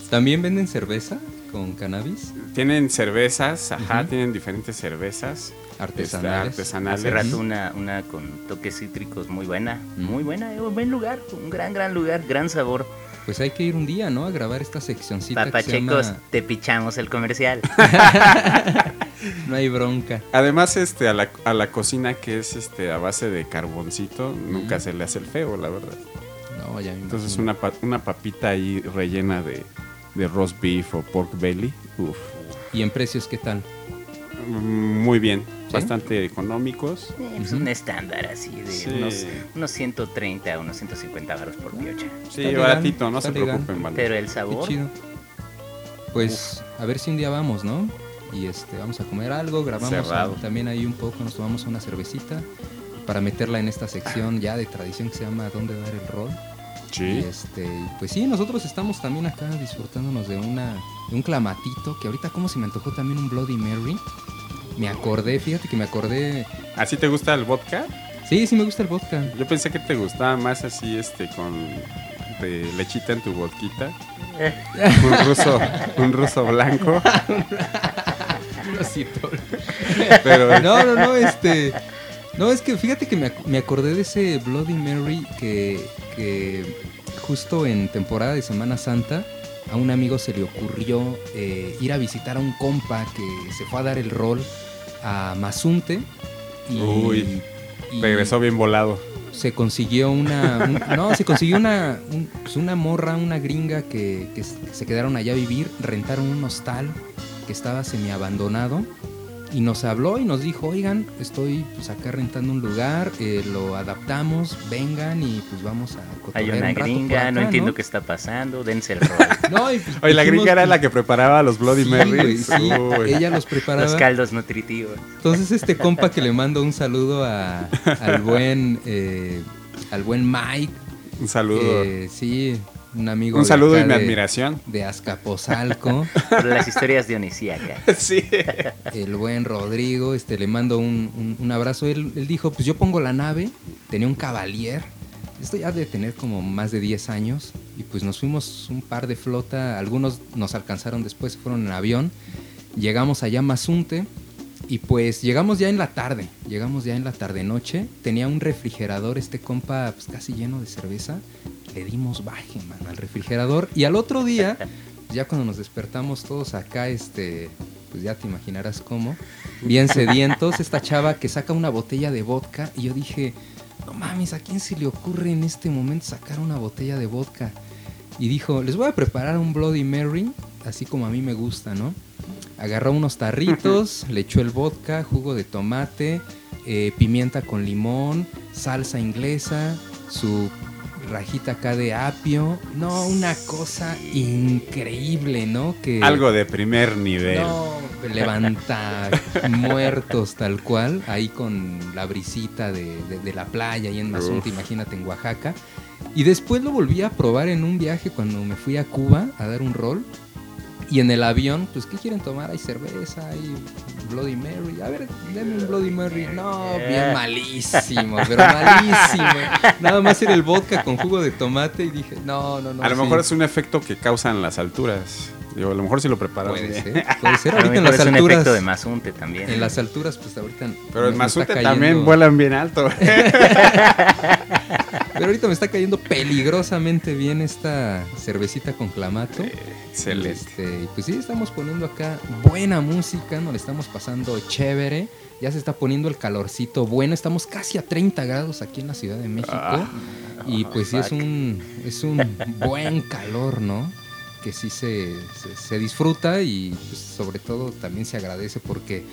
[SPEAKER 4] ¿También venden cerveza con cannabis?
[SPEAKER 5] Tienen cervezas, ajá, tienen diferentes cervezas este,
[SPEAKER 4] Artesanales.
[SPEAKER 5] artesanales.
[SPEAKER 6] Hace rato una, una con toques cítricos muy buena, muy buena, eh, un buen lugar, un gran, gran lugar, gran sabor.
[SPEAKER 4] Pues hay que ir un día, ¿no? A grabar esta seccioncita
[SPEAKER 6] Papachecos,
[SPEAKER 4] llama
[SPEAKER 6] te pichamos el comercial.
[SPEAKER 4] No hay bronca.
[SPEAKER 5] Además, este, a la, a la cocina que es este a base de carboncito, nunca se le hace el feo, la verdad.
[SPEAKER 4] No, ya me
[SPEAKER 5] Entonces una, pa- una papita ahí rellena de, de roast beef o pork belly, uf,
[SPEAKER 4] ¿Y en precios qué tal?
[SPEAKER 5] mm, muy bien,
[SPEAKER 4] ¿Sí?
[SPEAKER 5] bastante económicos.
[SPEAKER 6] Eh, pues un estándar así de
[SPEAKER 5] Sí.
[SPEAKER 6] unos, unos 130 a unos 150 baros por piocha.
[SPEAKER 5] Sí,
[SPEAKER 4] Está legal,
[SPEAKER 5] baratito, no se preocupen, vale.
[SPEAKER 6] Pero el
[SPEAKER 4] Qué
[SPEAKER 6] sabor,
[SPEAKER 4] chido. Pues a ver si un día vamos, ¿no? Y este, vamos a comer algo, grabamos a- también ahí un poco, nos tomamos una cervecita para meterla en esta sección ya de tradición que se llama ¿Dónde dar el rol? Y
[SPEAKER 5] Sí,
[SPEAKER 4] este, pues sí, nosotros estamos también acá disfrutándonos de una de un clamatito, que ahorita como se me antojó también un Bloody Mary. Me acordé, fíjate que me acordé.
[SPEAKER 5] ¿así te gusta el vodka?
[SPEAKER 4] Sí, sí me gusta el vodka.
[SPEAKER 5] Yo pensé que te gustaba más así, este, con de lechita en tu vodquita. un ruso, un ruso blanco. Pero
[SPEAKER 4] No, no, no, este. No, es que fíjate que me, ac- me acordé de ese Bloody Mary que, que justo en temporada de Semana Santa a un amigo se le ocurrió eh, ir a visitar a un compa que se fue a dar el rol a Mazunte. Y,
[SPEAKER 5] Uy,
[SPEAKER 4] y
[SPEAKER 5] regresó bien volado.
[SPEAKER 4] se consiguió una. un- no, se consiguió una, un- pues una morra, una gringa que, que se quedaron allá a vivir, rentaron un hostal que estaba semiabandonado y nos habló y nos dijo, oigan, estoy pues acá rentando un lugar, eh, lo adaptamos, vengan y pues vamos a
[SPEAKER 6] Hay una
[SPEAKER 4] un
[SPEAKER 6] gringa,
[SPEAKER 4] acá,
[SPEAKER 6] no entiendo qué está pasando, dense el rol.
[SPEAKER 4] No, y, pues,
[SPEAKER 5] Oye, la
[SPEAKER 4] dijimos,
[SPEAKER 5] gringa era
[SPEAKER 4] pues,
[SPEAKER 5] la que preparaba los Bloody
[SPEAKER 4] sí,
[SPEAKER 5] Marys.
[SPEAKER 4] sí, ella los preparaba.
[SPEAKER 6] Los caldos nutritivos.
[SPEAKER 4] Entonces este compa que le mando un saludo a- al buen eh, al buen Mike,
[SPEAKER 5] Un saludo.
[SPEAKER 4] eh, sí, un amigo.
[SPEAKER 5] Un
[SPEAKER 4] de
[SPEAKER 5] saludo y mi
[SPEAKER 4] de-
[SPEAKER 5] admiración.
[SPEAKER 4] De Azcapotzalco,
[SPEAKER 6] Por las historias dionisíacas.
[SPEAKER 5] sí.
[SPEAKER 4] el buen Rodrigo, este le mando un, un- un abrazo. Él, él dijo, pues yo pongo la nave, tenía un Cavalier, esto ya de tener como más de 10 años, y pues nos fuimos un par de flota, algunos nos alcanzaron después, fueron en avión, llegamos allá a Mazunte, y pues llegamos ya en la tarde, llegamos ya en la tarde noche, tenía un refrigerador este compa pues casi lleno de cerveza, le dimos baje, man, al refrigerador, y al otro día, ya cuando nos despertamos todos acá, este, pues ya te imaginarás cómo, bien sedientos, esta chava que saca una botella de vodka, y yo dije, no mames, ¿a quién se le ocurre en este momento sacar una botella de vodka? Y dijo, les voy a preparar un Bloody Mary, así como a mí me gusta, ¿no? Agarró unos tarritos, le echó el vodka, jugo de tomate, eh, pimienta con limón, salsa inglesa, su rajita acá de apio. No, una cosa increíble, ¿no? Que
[SPEAKER 5] Algo de primer nivel.
[SPEAKER 4] no, levanta muertos tal cual, ahí con la brisita de, de- de la playa, ahí en Mazunte, imagínate, en Oaxaca. Y después lo volví a probar en un viaje cuando me fui a Cuba a dar un rol. Y en el avión, pues, ¿qué quieren tomar? Hay cerveza, hay Bloody Mary. A ver, denme un Bloody Mary. No, bien malísimo, pero malísimo. Nada más era el vodka con jugo de tomate y dije, no, no, no.
[SPEAKER 5] a lo
[SPEAKER 4] sí.
[SPEAKER 5] mejor es un efecto que causan las alturas. Digo, a lo mejor si lo preparas
[SPEAKER 4] Puede
[SPEAKER 5] bien.
[SPEAKER 4] ser, puede ser. Ahorita en las
[SPEAKER 6] es un
[SPEAKER 4] alturas.
[SPEAKER 6] efecto de Mazunte también.
[SPEAKER 4] En las alturas, pues ahorita.
[SPEAKER 5] Pero en
[SPEAKER 4] cayendo-
[SPEAKER 5] también vuelan bien alto.
[SPEAKER 4] Pero ahorita me está cayendo peligrosamente bien esta cervecita con clamato.
[SPEAKER 5] Excelente.
[SPEAKER 4] Este, y pues sí, estamos poniendo acá buena música, nos la estamos pasando chévere. Ya se está poniendo el calorcito bueno. Estamos casi a 30 grados aquí en la Ciudad de México.
[SPEAKER 5] Ah.
[SPEAKER 4] y pues sí, es un, es un buen calor, ¿no? Que sí se, se- se disfruta y pues, sobre todo también se agradece porque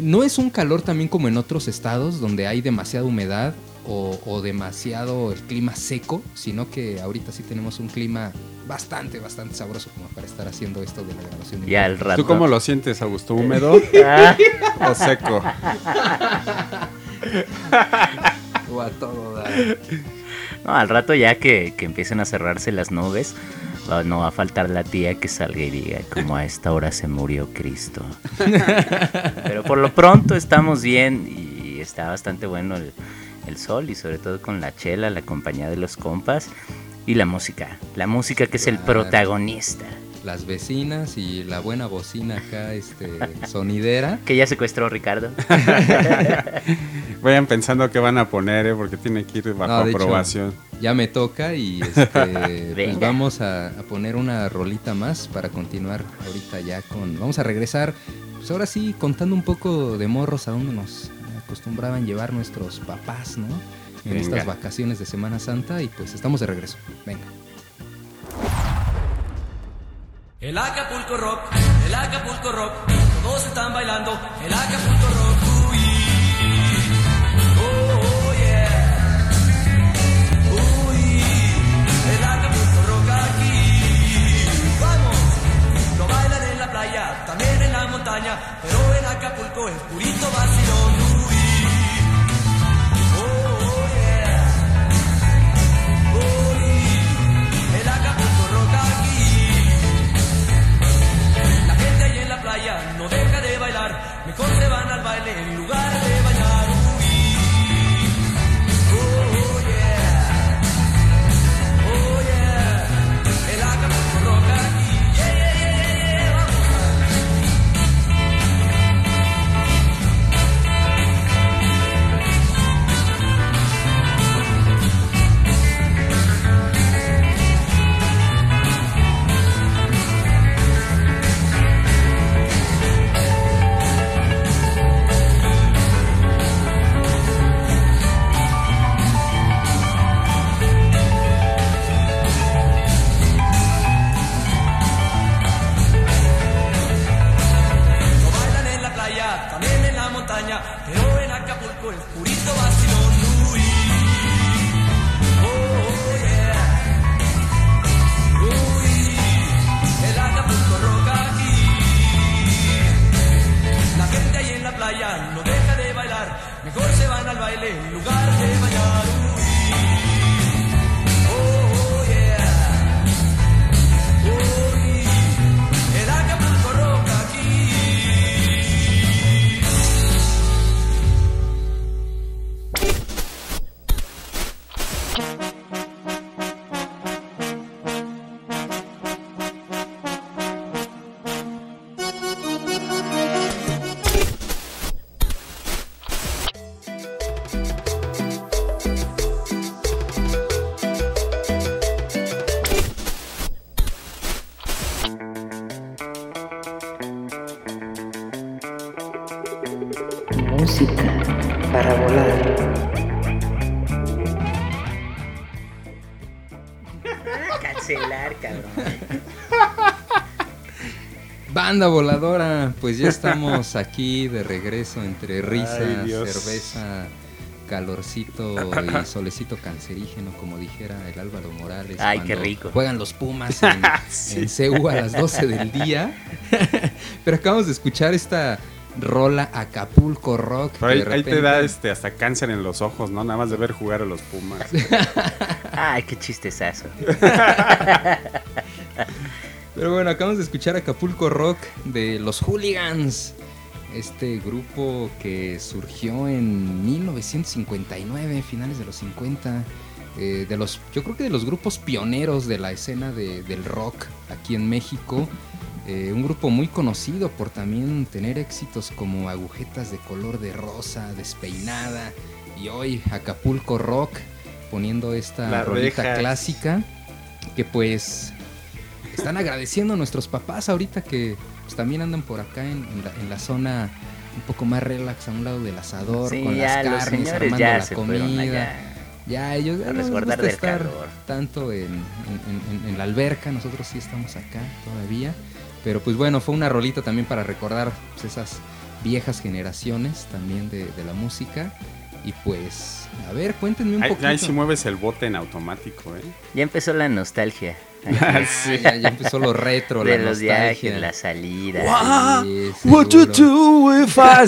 [SPEAKER 4] no es un calor también como en otros estados donde hay demasiada humedad o, o demasiado el clima seco, sino que ahorita sí tenemos un clima bastante, bastante sabroso como para estar haciendo esto de la grabación. en
[SPEAKER 6] Y al
[SPEAKER 4] vivo.
[SPEAKER 6] rato.
[SPEAKER 5] ¿Tú cómo lo sientes, Augusto? ¿Húmedo o seco?
[SPEAKER 4] O a todo dar.
[SPEAKER 6] no, al rato ya que, que empiecen a cerrarse las nubes, no va a faltar la tía que salga y diga, como a esta hora se murió Cristo. Pero por lo pronto estamos bien y está bastante bueno el, el sol y sobre todo con la chela, la compañía de los compas y la música. La música que es el protagonista.
[SPEAKER 4] Las vecinas y la buena bocina acá, este, sonidera.
[SPEAKER 6] Que ya secuestró Ricardo.
[SPEAKER 5] Vayan pensando qué van a poner, ¿eh? porque tiene que ir bajo
[SPEAKER 4] No, de hecho,
[SPEAKER 5] aprobación.
[SPEAKER 4] ya me toca y este, pues vamos a, a poner una rolita más para continuar ahorita ya con... Vamos a regresar, pues ahora sí, contando un poco de morros a donde nos acostumbraban llevar nuestros papás, ¿no? En
[SPEAKER 5] Venga.
[SPEAKER 4] estas vacaciones de Semana Santa y pues estamos de regreso. Venga.
[SPEAKER 11] El Acapulco Rock, el Acapulco Rock, todos están bailando, el Acapulco Rock, uy. Oh, oh, yeah. Uy, el Acapulco Rock aquí. Vamos, lo bailan en la playa, también en la montaña, pero en Acapulco es purito vacilón, no deja de bailar, mejor se van al baile en lugar de
[SPEAKER 6] Cancelar, cabrón.
[SPEAKER 4] Banda voladora, pues ya estamos aquí de regreso entre risas,
[SPEAKER 5] Ay,
[SPEAKER 4] cerveza, calorcito y solecito cancerígeno, como dijera el Álvaro Morales.
[SPEAKER 6] Ay, qué rico.
[SPEAKER 4] Juegan los Pumas en,
[SPEAKER 5] Sí.
[SPEAKER 4] en CU a las 12 del día. Pero acabamos de escuchar esta rola Acapulco Rock.
[SPEAKER 5] Pero ahí, te da este, hasta cáncer en los ojos, ¿no? Nada más de ver jugar a los Pumas.
[SPEAKER 6] Ay, qué chistezazo.
[SPEAKER 4] Pero bueno, acabamos de escuchar Acapulco Rock de los Hooligans. Este grupo que surgió en 1959, finales de los 50. eh, de los, yo creo que de los grupos pioneros de la escena de- del rock aquí en México. Eh, un grupo muy conocido por también tener éxitos como Agujetas de color de rosa, Despeinada. Y hoy Acapulco Rock poniendo esta
[SPEAKER 5] Las
[SPEAKER 4] rolita
[SPEAKER 5] rejas.
[SPEAKER 4] clásica. Que pues están agradeciendo a nuestros papás ahorita que pues, también andan por acá en, en la, en la zona un poco más relax a un lado del asador
[SPEAKER 6] Sí,
[SPEAKER 4] con
[SPEAKER 6] ya
[SPEAKER 4] las carnes, armando
[SPEAKER 6] ya
[SPEAKER 4] la comida. Ya ellos ya
[SPEAKER 6] A
[SPEAKER 4] no les
[SPEAKER 6] resguardar
[SPEAKER 4] gusta
[SPEAKER 6] del
[SPEAKER 4] estar
[SPEAKER 6] calor.
[SPEAKER 4] tanto en, en- en- en la alberca, nosotros sí estamos acá todavía. Pero pues bueno, fue una rolita también para recordar pues, esas viejas generaciones también de, de la música. Y pues, a ver, cuéntenme un
[SPEAKER 5] Ahí,
[SPEAKER 4] poquito.
[SPEAKER 5] ahí sí mueves el bote en automático, ¿eh?
[SPEAKER 6] Ya empezó la nostalgia.
[SPEAKER 4] Ah, ya, ya empezó lo retro,
[SPEAKER 6] De
[SPEAKER 4] la
[SPEAKER 6] los
[SPEAKER 4] nostalgia.
[SPEAKER 6] viajes, la salida.
[SPEAKER 4] Sí,
[SPEAKER 12] What you
[SPEAKER 4] seguro.
[SPEAKER 12] do if I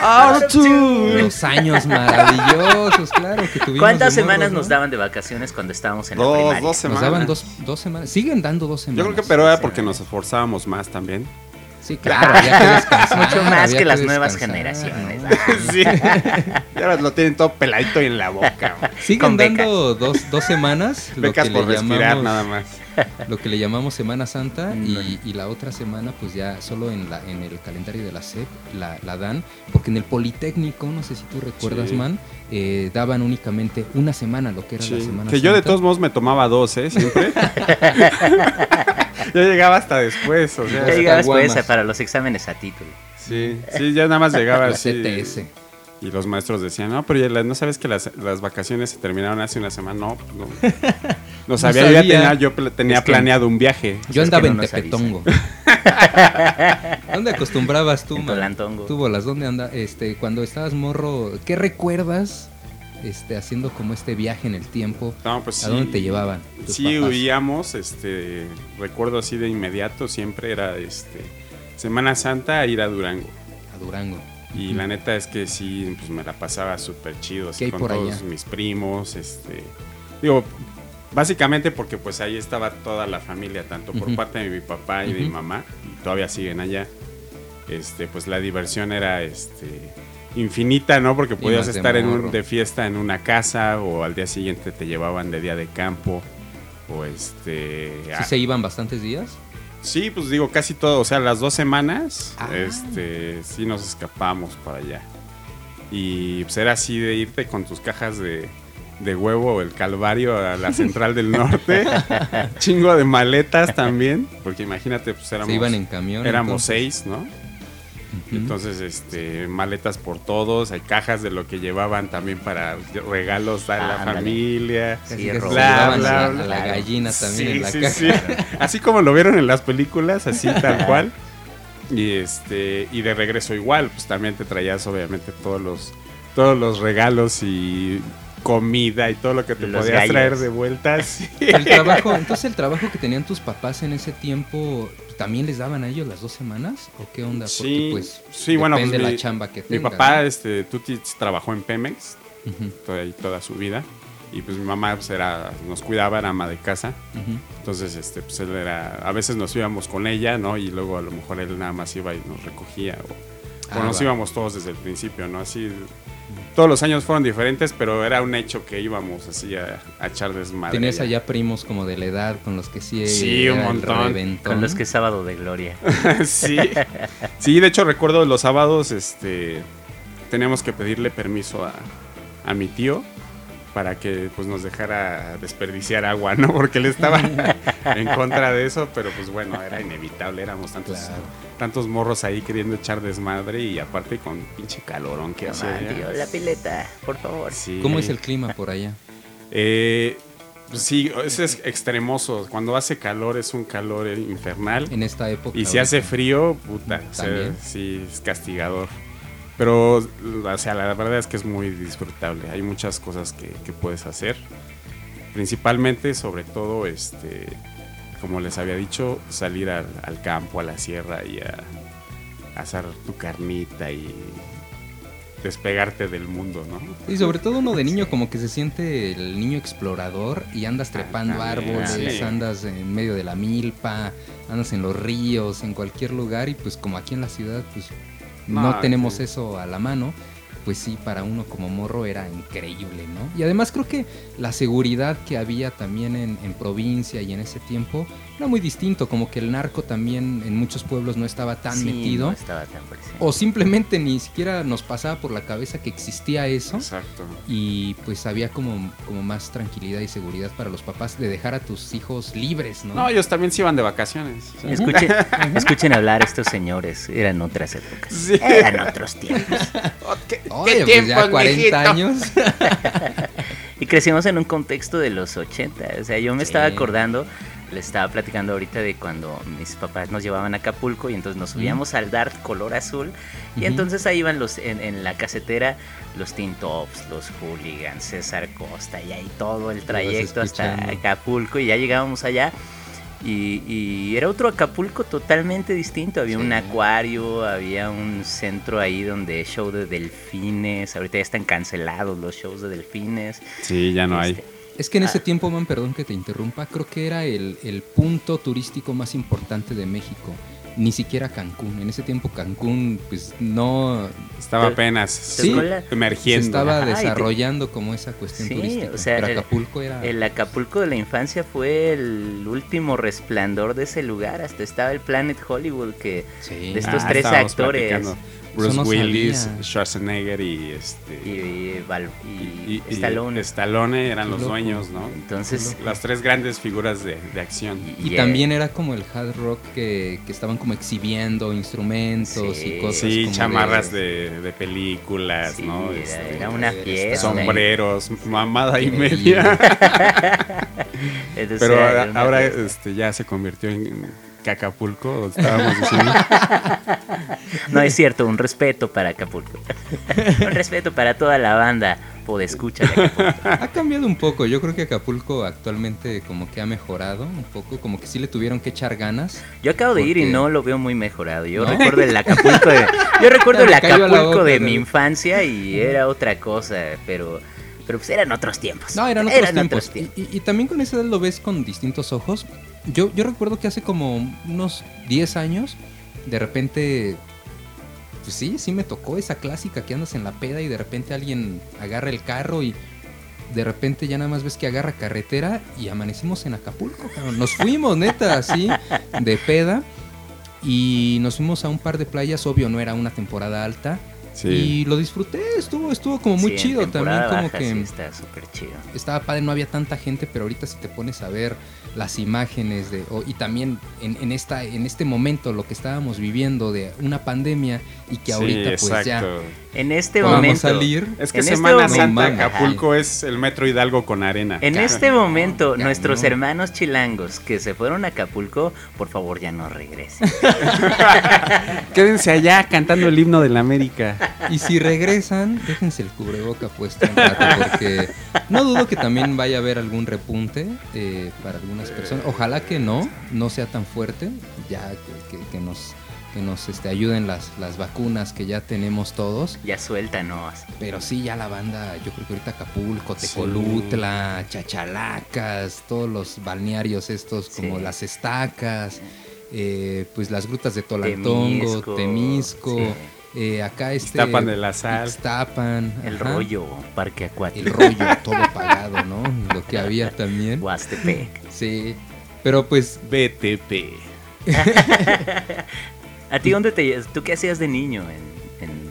[SPEAKER 12] of tune?
[SPEAKER 4] Los años maravillosos, claro, que tuvimos.
[SPEAKER 6] ¿Cuántas semanas
[SPEAKER 4] ¿no?
[SPEAKER 6] nos daban de vacaciones cuando estábamos en la
[SPEAKER 5] Dos,
[SPEAKER 6] primaria?
[SPEAKER 5] dos
[SPEAKER 4] Nos
[SPEAKER 5] semanas.
[SPEAKER 4] daban dos, dos semanas. Siguen dando dos
[SPEAKER 5] Yo
[SPEAKER 4] semanas.
[SPEAKER 5] creo que pero era porque nos esforzábamos más también.
[SPEAKER 4] Sí, claro, había que.
[SPEAKER 6] Mucho más
[SPEAKER 4] había
[SPEAKER 6] que las nuevas generaciones.
[SPEAKER 4] ¿no?
[SPEAKER 5] Sí. Ya lo tienen todo peladito y en la boca.
[SPEAKER 4] Siguen
[SPEAKER 6] Con
[SPEAKER 4] dando dos, dos semanas. lo
[SPEAKER 5] Becas
[SPEAKER 4] que
[SPEAKER 5] por
[SPEAKER 4] le
[SPEAKER 5] respirar
[SPEAKER 4] llamamos-
[SPEAKER 5] nada más.
[SPEAKER 4] Lo que le llamamos Semana Santa y, y la otra semana pues ya solo en, la, en el calendario de la SEP la, la dan, porque en el Politécnico, no sé si tú recuerdas,
[SPEAKER 5] Sí.
[SPEAKER 4] man, eh, daban únicamente una semana lo que era la
[SPEAKER 5] Sí,
[SPEAKER 4] Semana
[SPEAKER 5] Que yo de todos modos me tomaba dos, ¿eh? Siempre. yo llegaba hasta después, o sea.
[SPEAKER 6] Ya llegabas
[SPEAKER 4] caguamas.
[SPEAKER 6] pues para los exámenes a título.
[SPEAKER 5] Sí, sí, ya nada más llegaba
[SPEAKER 4] La
[SPEAKER 5] así.
[SPEAKER 4] CTS.
[SPEAKER 5] Y los maestros decían, no, pero ya la- no sabes que las, las vacaciones se terminaron hace una semana. No, pues no. No sabía, yo
[SPEAKER 4] sabía.
[SPEAKER 5] tenía, yo pla- tenía
[SPEAKER 6] Es que-
[SPEAKER 5] planeado un viaje.
[SPEAKER 4] Yo
[SPEAKER 6] Es que
[SPEAKER 4] andaba
[SPEAKER 6] no
[SPEAKER 4] en Tepetongo. ¿Dónde acostumbrabas tú,
[SPEAKER 6] En
[SPEAKER 4] man?
[SPEAKER 6] Tolantongo.
[SPEAKER 4] Tú, bolas, ¿dónde anda? Este, cuando estabas morro, ¿qué recuerdas este, haciendo como este viaje en el tiempo?
[SPEAKER 5] No, pues
[SPEAKER 4] ¿A
[SPEAKER 5] sí.
[SPEAKER 4] dónde te llevaban? tus
[SPEAKER 5] Sí,
[SPEAKER 4] papás?
[SPEAKER 5] huíamos, este, recuerdo así de inmediato, siempre era, este, Semana Santa ir a Durango.
[SPEAKER 4] A Durango.
[SPEAKER 5] Y la neta es que sí, pues me la pasaba súper chido,
[SPEAKER 4] ¿Qué
[SPEAKER 5] así
[SPEAKER 4] hay
[SPEAKER 5] con
[SPEAKER 4] por
[SPEAKER 5] todos
[SPEAKER 4] allá?
[SPEAKER 5] mis primos, este, digo, básicamente porque pues ahí estaba toda la familia, tanto por parte de mi papá y de mi mamá, y todavía siguen allá. Este, pues la diversión era, este, infinita, ¿no? Porque podías estar en un, de fiesta en una casa o al día siguiente te llevaban de día de campo o este...
[SPEAKER 4] ¿Sí
[SPEAKER 5] a-
[SPEAKER 4] se iban bastantes días?
[SPEAKER 5] Sí, pues digo, casi todo, o sea, las dos semanas,
[SPEAKER 4] Ah.
[SPEAKER 5] este, sí nos escapamos para allá. Y pues era así de irte con tus cajas de, de huevo o el calvario a la central del norte. Chingo de maletas también, porque imagínate, pues éramos,
[SPEAKER 4] se iban en camión.
[SPEAKER 5] éramos
[SPEAKER 4] entonces.
[SPEAKER 5] seis, ¿no? Entonces, este, maletas por todos, hay cajas de lo que llevaban también para regalos a la
[SPEAKER 6] Ándale.
[SPEAKER 5] familia.
[SPEAKER 6] Sí,
[SPEAKER 5] Bla,
[SPEAKER 4] a, la-
[SPEAKER 5] bla,
[SPEAKER 4] a la
[SPEAKER 6] bla.
[SPEAKER 4] gallina también
[SPEAKER 5] Sí,
[SPEAKER 4] en la
[SPEAKER 5] sí,
[SPEAKER 4] caja.
[SPEAKER 5] sí. Así como lo vieron en las películas, así tal cual. Y este y de regreso igual, pues también te traías obviamente todos los todos los regalos y comida y todo lo que te
[SPEAKER 6] Los
[SPEAKER 5] podías
[SPEAKER 6] gallos.
[SPEAKER 5] traer de vuelta. sí.
[SPEAKER 4] El trabajo, entonces el trabajo que tenían tus papás en ese tiempo, ¿también les daban a ellos las dos semanas? ¿O qué onda? Porque
[SPEAKER 5] Sí,
[SPEAKER 4] pues
[SPEAKER 5] sí, bueno, pues,
[SPEAKER 4] la
[SPEAKER 5] mi-
[SPEAKER 4] chamba que
[SPEAKER 5] Mi
[SPEAKER 4] tenga.
[SPEAKER 5] papá, este, Tuti trabajó en Pemex
[SPEAKER 4] ¿no?
[SPEAKER 5] Toda, toda su vida. Y pues mi mamá pues, era, nos cuidaba, era ama de casa. Entonces, este, pues él era, a veces nos íbamos con ella, ¿no? Y luego a lo mejor él nada más iba y nos recogía. O,
[SPEAKER 4] Ah,
[SPEAKER 5] nos
[SPEAKER 4] va.
[SPEAKER 5] íbamos todos desde el principio, ¿no? Así, todos los años fueron diferentes, pero era un hecho que íbamos así a, a echar desmadre.
[SPEAKER 4] Tenías
[SPEAKER 5] allá.
[SPEAKER 4] primos como de la edad con los que sí,
[SPEAKER 5] Sí, un montón.
[SPEAKER 6] Con los que es sábado de gloria.
[SPEAKER 5] sí. Sí, de hecho recuerdo los sábados, este, teníamos que pedirle permiso a, a mi tío para que pues nos dejara desperdiciar agua, ¿no? Porque él estaba en contra de eso, pero pues bueno, era inevitable, éramos tantos, tantos morros ahí queriendo echar desmadre y aparte con pinche calorón que hacía.
[SPEAKER 6] la pileta, por favor.
[SPEAKER 5] Sí.
[SPEAKER 4] ¿Cómo es el clima por allá?
[SPEAKER 5] Eh, pues sí, ese es extremoso. Cuando hace calor es un calor infernal.
[SPEAKER 4] En esta época.
[SPEAKER 5] Y si hace frío, puta, o sea,
[SPEAKER 4] También.
[SPEAKER 5] sí, es castigador. Pero, o sea, la verdad es que es muy disfrutable. Hay muchas cosas que, que puedes hacer. Principalmente, sobre todo, este, como les había dicho, salir al, al campo, a la sierra y a, a asar tu carnita y despegarte del mundo, ¿no?
[SPEAKER 4] Y sobre todo uno de niño como que se siente el niño explorador y andas trepando
[SPEAKER 5] Ah, también,
[SPEAKER 4] árboles,
[SPEAKER 5] sí.
[SPEAKER 4] andas en medio de la milpa, andas en los ríos, en cualquier lugar y pues como aquí en la ciudad pues no,
[SPEAKER 5] No,
[SPEAKER 4] tenemos
[SPEAKER 5] sí.
[SPEAKER 4] eso a la mano, pues sí, para uno como morro era increíble, ¿no? Y además creo que la seguridad que había también en, en provincia y en ese tiempo era muy distinto, como que el narco también en muchos pueblos no estaba tan
[SPEAKER 6] Sí,
[SPEAKER 4] metido.
[SPEAKER 6] no estaba tan presente.
[SPEAKER 4] O simplemente ni siquiera nos pasaba por la cabeza que existía eso.
[SPEAKER 5] Exacto.
[SPEAKER 4] Y pues había como, como más tranquilidad y seguridad para los papás de dejar a tus hijos libres, ¿no?
[SPEAKER 5] No, ellos también se iban de vacaciones.
[SPEAKER 6] Escuchen, escuchen hablar a estos señores, eran otras épocas.
[SPEAKER 5] Sí.
[SPEAKER 6] Eran otros tiempos.
[SPEAKER 4] Oye, pues ya 40 años.
[SPEAKER 6] y crecimos en un contexto de los 80. O sea, yo me estaba acordando, les estaba platicando ahorita de cuando mis papás nos llevaban a Acapulco y entonces nos subíamos al Dart color azul. Y entonces ahí iban los en, en la casetera los Teen Tops, los Hooligans, César Costa y ahí todo el trayecto hasta. Acapulco y ya llegábamos allá. Y, y era otro Acapulco totalmente distinto. Había un acuario, había un centro ahí donde show de delfines. Ahorita ya están cancelados los shows de delfines.
[SPEAKER 5] Sí, ya no hay.
[SPEAKER 6] Este,
[SPEAKER 4] Es que en ese
[SPEAKER 6] Ah.
[SPEAKER 4] tiempo, man, perdón que te interrumpa, creo que era el, el punto turístico más importante de México. Ni siquiera Cancún. En ese tiempo Cancún, pues no...
[SPEAKER 5] Estaba apenas
[SPEAKER 4] Sí,
[SPEAKER 5] emergiendo.
[SPEAKER 4] Se estaba
[SPEAKER 6] Ajá, y te-
[SPEAKER 4] desarrollando como esa cuestión
[SPEAKER 6] Sí,
[SPEAKER 4] turística.
[SPEAKER 6] o sea,
[SPEAKER 4] pero
[SPEAKER 6] el-
[SPEAKER 4] Acapulco era...
[SPEAKER 6] El Acapulco de la infancia fue el último resplandor de ese lugar. Hasta estaba el Planet Hollywood que
[SPEAKER 4] Sí.
[SPEAKER 6] de estos
[SPEAKER 5] Ah,
[SPEAKER 6] tres actores
[SPEAKER 5] platicando. Bruce
[SPEAKER 4] no
[SPEAKER 5] Willis,
[SPEAKER 4] sabía.
[SPEAKER 5] Schwarzenegger y este
[SPEAKER 6] y, y, Val- y
[SPEAKER 5] y- y
[SPEAKER 6] Stallone.
[SPEAKER 5] Stallone eran los dueños, ¿no?
[SPEAKER 6] Entonces,
[SPEAKER 5] Las tres grandes figuras de, de acción.
[SPEAKER 4] Y
[SPEAKER 6] eh,
[SPEAKER 4] también era como el hard rock que, que estaban como exhibiendo instrumentos
[SPEAKER 6] Sí.
[SPEAKER 4] y cosas
[SPEAKER 5] Sí,
[SPEAKER 4] como
[SPEAKER 5] chamarras
[SPEAKER 4] de...
[SPEAKER 5] de, de películas,
[SPEAKER 6] sí,
[SPEAKER 5] ¿no?
[SPEAKER 6] era,
[SPEAKER 5] Este,
[SPEAKER 6] era una fiesta.
[SPEAKER 5] sombreros, mamada y media.
[SPEAKER 6] Entonces,
[SPEAKER 5] Pero ahora, ahora, este, ya se convirtió en Cacapulco, estábamos diciendo.
[SPEAKER 6] No es cierto, un respeto para Acapulco. un respeto para toda la banda podescucha de Acapulco.
[SPEAKER 4] Ha cambiado un poco, yo creo que Acapulco actualmente como que ha mejorado un poco, como que sí le tuvieron que echar ganas.
[SPEAKER 6] Yo acabo de ir y no lo veo muy mejorado. Yo
[SPEAKER 4] ¿No?
[SPEAKER 6] recuerdo el Acapulco de, yo recuerdo el Acapulco
[SPEAKER 4] boca,
[SPEAKER 6] de mi infancia y era otra cosa, pero pero pues eran otros tiempos.
[SPEAKER 4] No, eran otros tiempos.
[SPEAKER 6] otros tiempos.
[SPEAKER 4] Y, y- y también con esa edad lo ves con distintos ojos. Yo, yo recuerdo que hace como unos 10 años, de repente, pues sí, sí me tocó esa clásica que andas en la peda y de repente alguien agarra el carro y de repente ya nada más ves que agarra carretera y amanecimos en Acapulco, cabrón. Nos fuimos, neta, así, de peda. Y nos fuimos a un par de playas, obvio, no era una temporada alta.
[SPEAKER 5] Sí.
[SPEAKER 4] Y lo disfruté, estuvo, estuvo como muy
[SPEAKER 6] Sí,
[SPEAKER 4] chido también, como
[SPEAKER 6] baja
[SPEAKER 4] que
[SPEAKER 6] sí está súper chido.
[SPEAKER 4] estaba padre, no había tanta gente, pero ahorita si te pones a ver las imágenes de o- y también en, en esta en este momento lo que estábamos viviendo de una pandemia y que ahorita pues ya.
[SPEAKER 6] En este
[SPEAKER 4] podamos
[SPEAKER 6] momento
[SPEAKER 4] salir.
[SPEAKER 5] Es que
[SPEAKER 6] En este
[SPEAKER 5] Semana
[SPEAKER 6] momento-
[SPEAKER 5] Santa. Acapulco es el metro Hidalgo con arena.
[SPEAKER 6] En este momento, nuestros
[SPEAKER 4] no.
[SPEAKER 6] hermanos chilangos que se fueron a Acapulco, por favor ya no regresen.
[SPEAKER 5] Quédense allá cantando el himno de la América.
[SPEAKER 4] Y si regresan, déjense el cubreboca puesto un rato porque no dudo que también vaya a haber algún repunte eh, para algunas personas. Ojalá que no, no sea tan fuerte, ya que, que- que nos que nos este, ayuden las, las vacunas que ya tenemos todos.
[SPEAKER 6] ya suéltanos.
[SPEAKER 4] Pero sí, ya la banda, yo creo que ahorita Acapulco, Tecolutla, Chachalacas, todos los balnearios estos como
[SPEAKER 6] Sí.
[SPEAKER 4] las estacas, eh, pues las grutas de Tolantongo,
[SPEAKER 6] Temisco,
[SPEAKER 4] Temisco,
[SPEAKER 6] sí.
[SPEAKER 4] eh, acá este...
[SPEAKER 5] Ixtapan de la Sal.
[SPEAKER 4] Ixtapan,
[SPEAKER 6] El
[SPEAKER 4] ajá.
[SPEAKER 6] rollo, parque acuático.
[SPEAKER 4] El rollo, todo pagado, ¿no? Lo que había también.
[SPEAKER 6] Huastepec.
[SPEAKER 4] Sí, pero pues
[SPEAKER 5] BTP.
[SPEAKER 6] ¿A ti dónde te ¿Tú qué hacías de niño en, en-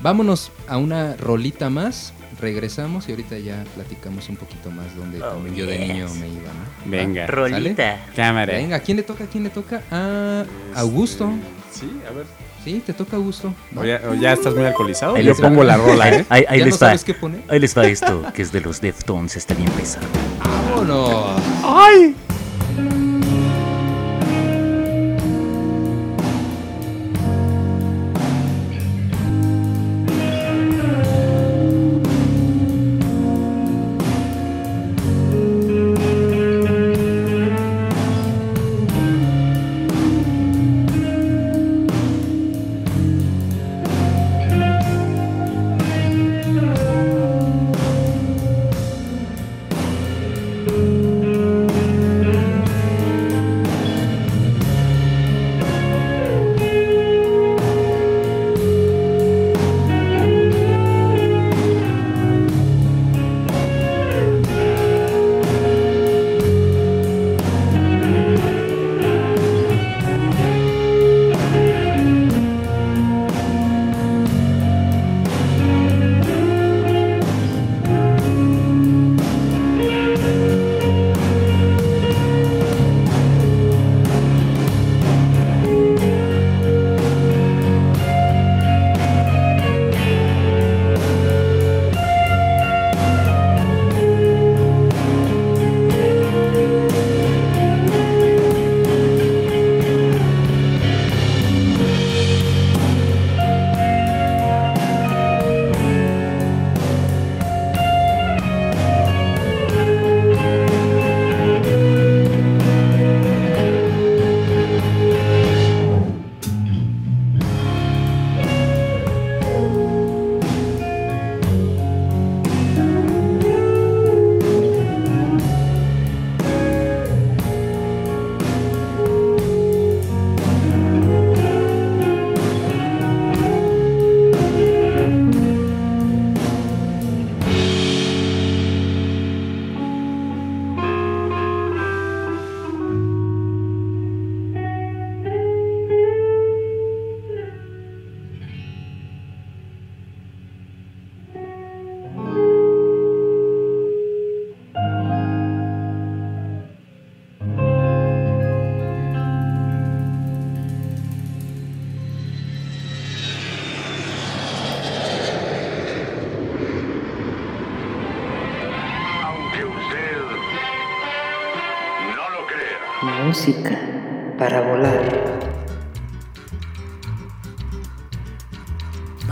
[SPEAKER 4] vámonos a una rolita más regresamos y ahorita ya platicamos un poquito más donde
[SPEAKER 6] Oh,
[SPEAKER 4] también yo de niño me iba, ¿no?
[SPEAKER 5] Venga.
[SPEAKER 6] Rolita.
[SPEAKER 4] ¿Sale?
[SPEAKER 5] Cámara.
[SPEAKER 4] Venga, ¿a quién le toca? ¿A quién le toca? A Augusto.
[SPEAKER 5] Sí, a ver.
[SPEAKER 4] Sí, te toca Augusto. ¿no?
[SPEAKER 5] O ya, o ya estás muy alcoholizado.
[SPEAKER 6] Ahí
[SPEAKER 5] Yo
[SPEAKER 6] les va.
[SPEAKER 5] pongo la rola, ¿eh?
[SPEAKER 6] Ahí, ahí
[SPEAKER 4] ¿Ya
[SPEAKER 6] les
[SPEAKER 4] no
[SPEAKER 6] va.
[SPEAKER 4] sabes qué poner?
[SPEAKER 6] Ahí les va esto, que es de los Deftones, está bien pesado.
[SPEAKER 4] ¡Vámonos!
[SPEAKER 5] ¡Ay!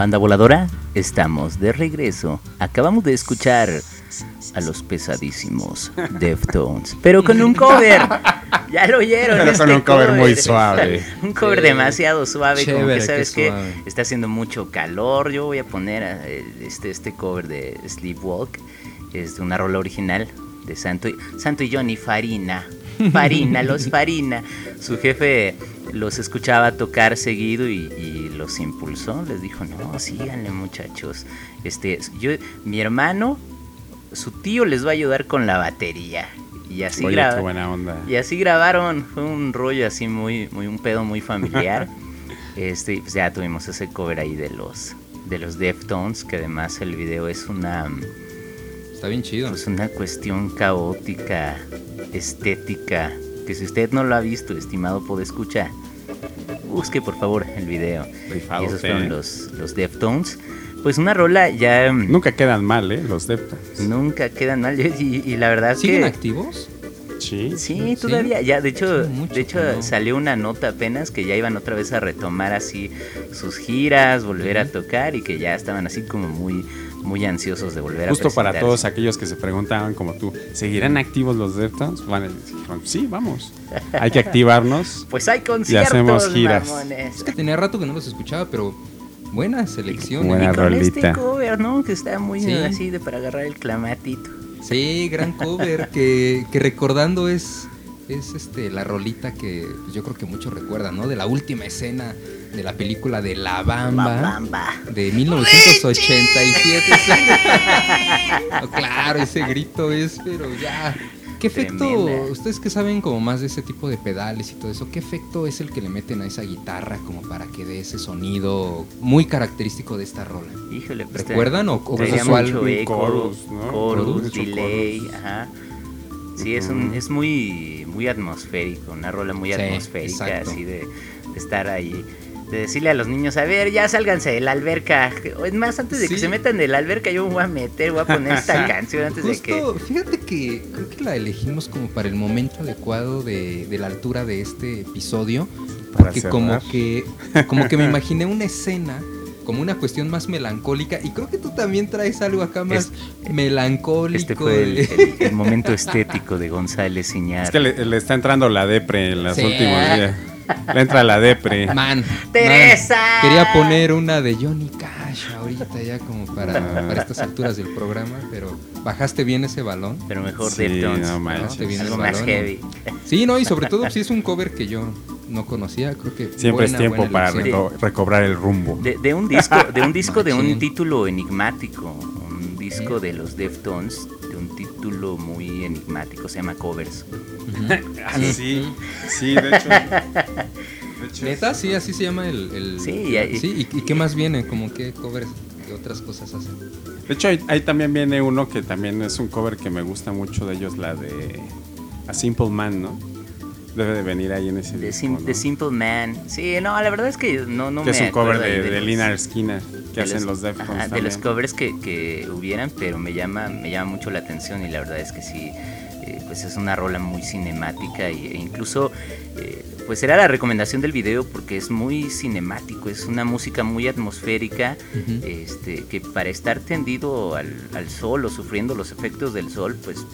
[SPEAKER 6] Banda voladora, estamos de regreso. Acabamos de escuchar a los pesadísimos Deftones, pero con un cover. Ya lo oyeron.
[SPEAKER 5] Pero con
[SPEAKER 6] este
[SPEAKER 5] un cover muy suave.
[SPEAKER 6] un cover
[SPEAKER 4] Sí.
[SPEAKER 6] demasiado suave, como
[SPEAKER 4] Chévere,
[SPEAKER 6] que
[SPEAKER 4] qué
[SPEAKER 6] sabes que está haciendo mucho calor. Yo voy a poner eh, este, este cover de Sleepwalk, es de una rola original de Santo y, Santo y Johnny Farina. Farina, los Farina. Su jefe los escuchaba tocar seguido y, y los impulsó. Les dijo, no, síganle muchachos. Este, yo, mi hermano, su tío les va a ayudar con la batería. Y así
[SPEAKER 5] Oye,
[SPEAKER 6] graba-
[SPEAKER 5] qué buena onda.
[SPEAKER 6] y así grabaron, fue un rollo así muy, muy un pedo muy familiar. este, pues ya tuvimos ese cover ahí de los de los Deftones, que además el video es una
[SPEAKER 4] Está bien chido.
[SPEAKER 6] pues una cuestión caótica, estética, que si usted no lo ha visto, estimado podescucha, busque por favor el video.
[SPEAKER 5] Rifado
[SPEAKER 6] y esos fueron
[SPEAKER 5] ¿eh?
[SPEAKER 6] los los Deftones. Pues una rola ya mm,
[SPEAKER 5] Nunca quedan mal, ¿eh? Los Deftones.
[SPEAKER 6] nunca quedan mal y, y la verdad
[SPEAKER 4] ¿Siguen
[SPEAKER 6] que
[SPEAKER 4] activos?
[SPEAKER 5] Sí.
[SPEAKER 6] Sí, todavía, ya, de hecho,
[SPEAKER 4] Sí, mucho
[SPEAKER 6] de hecho
[SPEAKER 4] no.
[SPEAKER 6] salió una nota apenas que ya iban otra vez a retomar así sus giras, volver a tocar y que ya estaban así como muy, muy ansiosos de volver
[SPEAKER 5] Justo
[SPEAKER 6] a
[SPEAKER 5] para
[SPEAKER 6] presentarse.
[SPEAKER 5] todos aquellos que se preguntaban como tú, ¿seguirán activos los Deftones? Van a decir, sí, vamos. Hay que activarnos.
[SPEAKER 6] Pues hay conciertos,
[SPEAKER 5] hacemos giras.
[SPEAKER 6] mamones.
[SPEAKER 4] Es que tenía rato que no los escuchaba, pero buena selección.
[SPEAKER 5] Buena
[SPEAKER 4] ¿eh?
[SPEAKER 6] Y con
[SPEAKER 5] rolita.
[SPEAKER 6] este cover, ¿no? Que está muy
[SPEAKER 4] Sí.
[SPEAKER 6] así de para agarrar el clamatito.
[SPEAKER 4] Sí, gran cover que, que recordando es es este la rolita que pues, yo creo que muchos recuerdan, ¿no? De la última escena de la película de La Bamba,
[SPEAKER 6] La Bamba.
[SPEAKER 4] de 1987. No, claro, ese grito es, pero ya ¿Qué efecto,
[SPEAKER 6] Tremenda.
[SPEAKER 4] ustedes que saben como más de ese tipo de pedales y todo eso, qué efecto es el que le meten a esa guitarra como para que dé ese sonido muy característico de esta rola?
[SPEAKER 6] Híjole, pues,
[SPEAKER 4] ¿Recuerdan o, o cuál?
[SPEAKER 6] mucho eco,
[SPEAKER 5] chorus, ¿no?
[SPEAKER 6] chorus, delay, ajá. Sí, es, un, es muy, muy atmosférico, una rola muy
[SPEAKER 4] Sí,
[SPEAKER 6] atmosférica,
[SPEAKER 4] exacto.
[SPEAKER 6] así de, de estar ahí, de decirle a los niños, a ver, ya sálganse de la alberca. O Es más, antes de que se metan de la alberca, yo me voy a meter, voy a poner esta canción antes de que...
[SPEAKER 4] Fíjate que creo que la elegimos como para el momento adecuado de, de la altura de este episodio, porque como que, como que me imaginé una escena como una cuestión más melancólica y creo que tú también traes algo acá más melancólico.
[SPEAKER 6] Este fue el,
[SPEAKER 4] de-
[SPEAKER 6] el- el momento estético de González Iñar.
[SPEAKER 5] Es que le, le está entrando la depre en los
[SPEAKER 4] Sí.
[SPEAKER 5] últimos días. Le entra la depre.
[SPEAKER 4] Man,
[SPEAKER 6] ¡Teresa!
[SPEAKER 4] man, quería poner una de Johnny Cash ahorita ya como para, para estas alturas del programa, pero bajaste bien ese balón.
[SPEAKER 6] Pero mejor
[SPEAKER 5] Sí,
[SPEAKER 6] Deftones, algo más
[SPEAKER 4] balón.
[SPEAKER 6] heavy.
[SPEAKER 4] Sí, no, y sobre todo si es un cover que yo no conocía, creo que
[SPEAKER 5] Siempre
[SPEAKER 4] buena,
[SPEAKER 5] es tiempo para reco- recobrar el rumbo.
[SPEAKER 6] De, de un disco, de un disco de un título enigmático, un disco de los Deftones, de un título muy enigmático, se llama Covers.
[SPEAKER 5] Ah, sí, sí, de hecho. de hecho,
[SPEAKER 4] Neta, sí, así se llama el... el-
[SPEAKER 6] Sí, y ahí-
[SPEAKER 4] sí, ¿y, y qué más viene? Como qué covers, qué otras cosas hacen.
[SPEAKER 5] De hecho, ahí, ahí también viene uno que también es un cover que me gusta mucho de ellos, la de A Simple Man, ¿no? Debe de venir ahí en ese
[SPEAKER 6] The,
[SPEAKER 5] disco,
[SPEAKER 6] Sim-
[SPEAKER 5] ¿no?
[SPEAKER 6] The Simple Man. Sí, no, la verdad es que no, no
[SPEAKER 5] que
[SPEAKER 6] me
[SPEAKER 5] es un cover de, de
[SPEAKER 6] los-
[SPEAKER 5] Lina Skinner que
[SPEAKER 6] de
[SPEAKER 5] hacen los
[SPEAKER 6] ajá,
[SPEAKER 5] Deftones
[SPEAKER 6] de los covers que, que hubieran, pero me llama, me llama mucho la atención y la verdad es que sí, eh, pues es una rola muy cinemática y- e incluso eh, pues era la recomendación del video porque es muy cinemático, es una música muy atmosférica, este, que para estar tendido al, al sol o sufriendo los efectos del sol, pues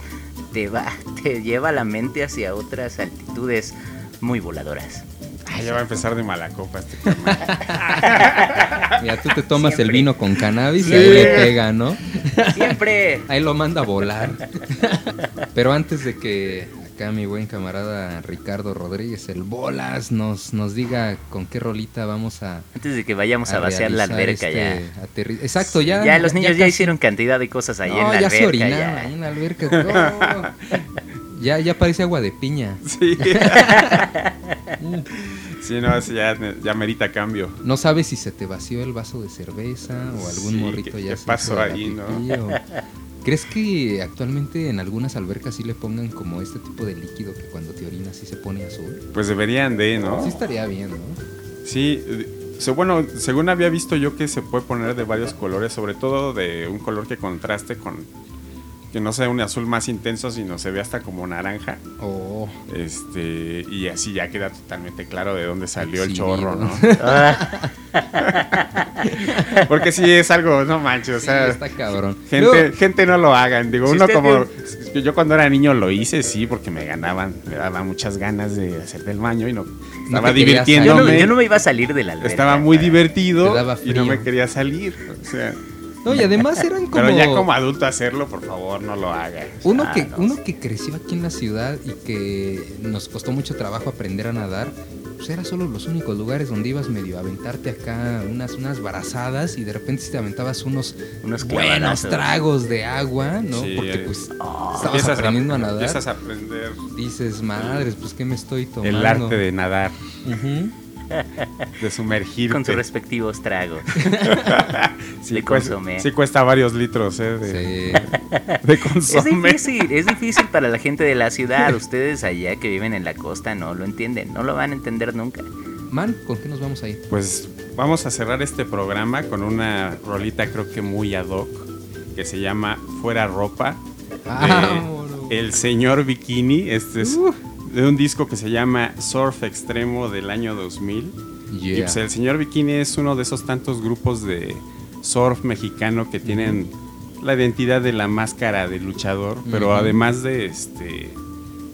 [SPEAKER 6] te va, te lleva la mente hacia otras altitudes muy voladoras.
[SPEAKER 5] Ah, ya va a empezar de mala copa este.
[SPEAKER 4] Mira, tú te tomas el vino con cannabis y ahí le pega, ¿no?
[SPEAKER 6] Siempre.
[SPEAKER 4] Ahí lo manda a volar. Pero antes de que acá mi buen camarada Ricardo Rodríguez, el Bolas, nos, nos diga con qué rolita vamos a...
[SPEAKER 6] Antes de que vayamos a, vaciar la alberca
[SPEAKER 4] este
[SPEAKER 6] ya.
[SPEAKER 4] aterri- Exacto, ya.
[SPEAKER 6] Ya, los niños ya, hicieron cantidad de cosas ahí
[SPEAKER 4] No,
[SPEAKER 6] en la
[SPEAKER 4] ya
[SPEAKER 6] alberca.
[SPEAKER 4] se orinaba
[SPEAKER 6] ya.
[SPEAKER 4] ahí en la alberca. no. ya, ya parece agua de piña.
[SPEAKER 5] Sí. sí, no, ese ya, ya merita cambio.
[SPEAKER 4] No sabes si se te vació el vaso de cerveza o algún
[SPEAKER 5] Sí,
[SPEAKER 4] morrito
[SPEAKER 5] ¿qué-
[SPEAKER 4] ya
[SPEAKER 5] qué
[SPEAKER 4] se
[SPEAKER 5] pasó ahí, no?
[SPEAKER 4] o- ¿Crees que actualmente en algunas albercas sí le pongan como este tipo de líquido que cuando te orinas sí se pone azul?
[SPEAKER 5] Pues deberían de, ¿no?
[SPEAKER 4] Sí estaría bien, ¿no?
[SPEAKER 5] Sí, bueno, según había visto yo que se puede poner de varios colores, sobre todo de un color que contraste con que no sea un azul más intenso, sino se ve hasta como naranja.
[SPEAKER 4] Oh,
[SPEAKER 5] Este, y así ya queda totalmente claro de dónde salió el chorro, ¿no? Porque sí es algo, no manches, o
[SPEAKER 4] sí,
[SPEAKER 5] sea,
[SPEAKER 4] está cabrón.
[SPEAKER 5] gente,
[SPEAKER 4] Luego-
[SPEAKER 5] gente no lo hagan. Digo,
[SPEAKER 6] Si
[SPEAKER 5] uno como yo cuando era niño lo hice, sí, porque me ganaban, me daba muchas ganas de hacer del baño y no estaba
[SPEAKER 6] yo, no,
[SPEAKER 5] divirtiéndome.
[SPEAKER 6] yo no me iba a salir de la alberca.
[SPEAKER 5] Estaba muy divertido y no me quería salir. O sea,
[SPEAKER 4] No, y además eran como...
[SPEAKER 5] pero ya como adulto hacerlo, por favor, no lo hagas.
[SPEAKER 4] Uno,
[SPEAKER 6] Ah,
[SPEAKER 4] que,
[SPEAKER 6] no,
[SPEAKER 4] uno que creció aquí en la ciudad y que nos costó mucho trabajo aprender a nadar, pues era solo los únicos lugares donde ibas medio a aventarte acá unas, unas barazadas y de repente si te aventabas unos,
[SPEAKER 6] Unos
[SPEAKER 4] buenos tragos de agua, ¿no?
[SPEAKER 5] Sí,
[SPEAKER 4] Porque
[SPEAKER 5] eh,
[SPEAKER 4] pues estabas
[SPEAKER 5] Empiezas
[SPEAKER 4] aprendiendo a, nadar.
[SPEAKER 5] Empiezas a aprender
[SPEAKER 4] Dices, madres, pues ¿qué me estoy tomando?
[SPEAKER 5] el arte de nadar,
[SPEAKER 4] Ujú.
[SPEAKER 5] De sumergirte.
[SPEAKER 6] Con sus respectivos tragos.
[SPEAKER 5] sí,
[SPEAKER 6] de
[SPEAKER 5] cuesta,
[SPEAKER 6] consomé.
[SPEAKER 5] sí cuesta varios litros eh, de,
[SPEAKER 4] Sí.
[SPEAKER 5] de
[SPEAKER 6] Es
[SPEAKER 5] consomé.
[SPEAKER 6] difícil, es difícil para la gente de la ciudad. Ustedes allá que viven en la costa no lo entienden, no lo van a entender nunca.
[SPEAKER 4] Man, ¿con qué nos vamos a ir?
[SPEAKER 5] Pues vamos a cerrar este programa con una rolita creo que muy ad hoc que se llama Fuera Ropa. De El Señor Bikini. Este es de un disco que se llama Surf Extremo del año 2000. Y
[SPEAKER 4] Yeah.
[SPEAKER 5] pues el Señor Bikini es uno de esos tantos grupos de surf mexicano que tienen la identidad de la máscara del luchador, pero además de este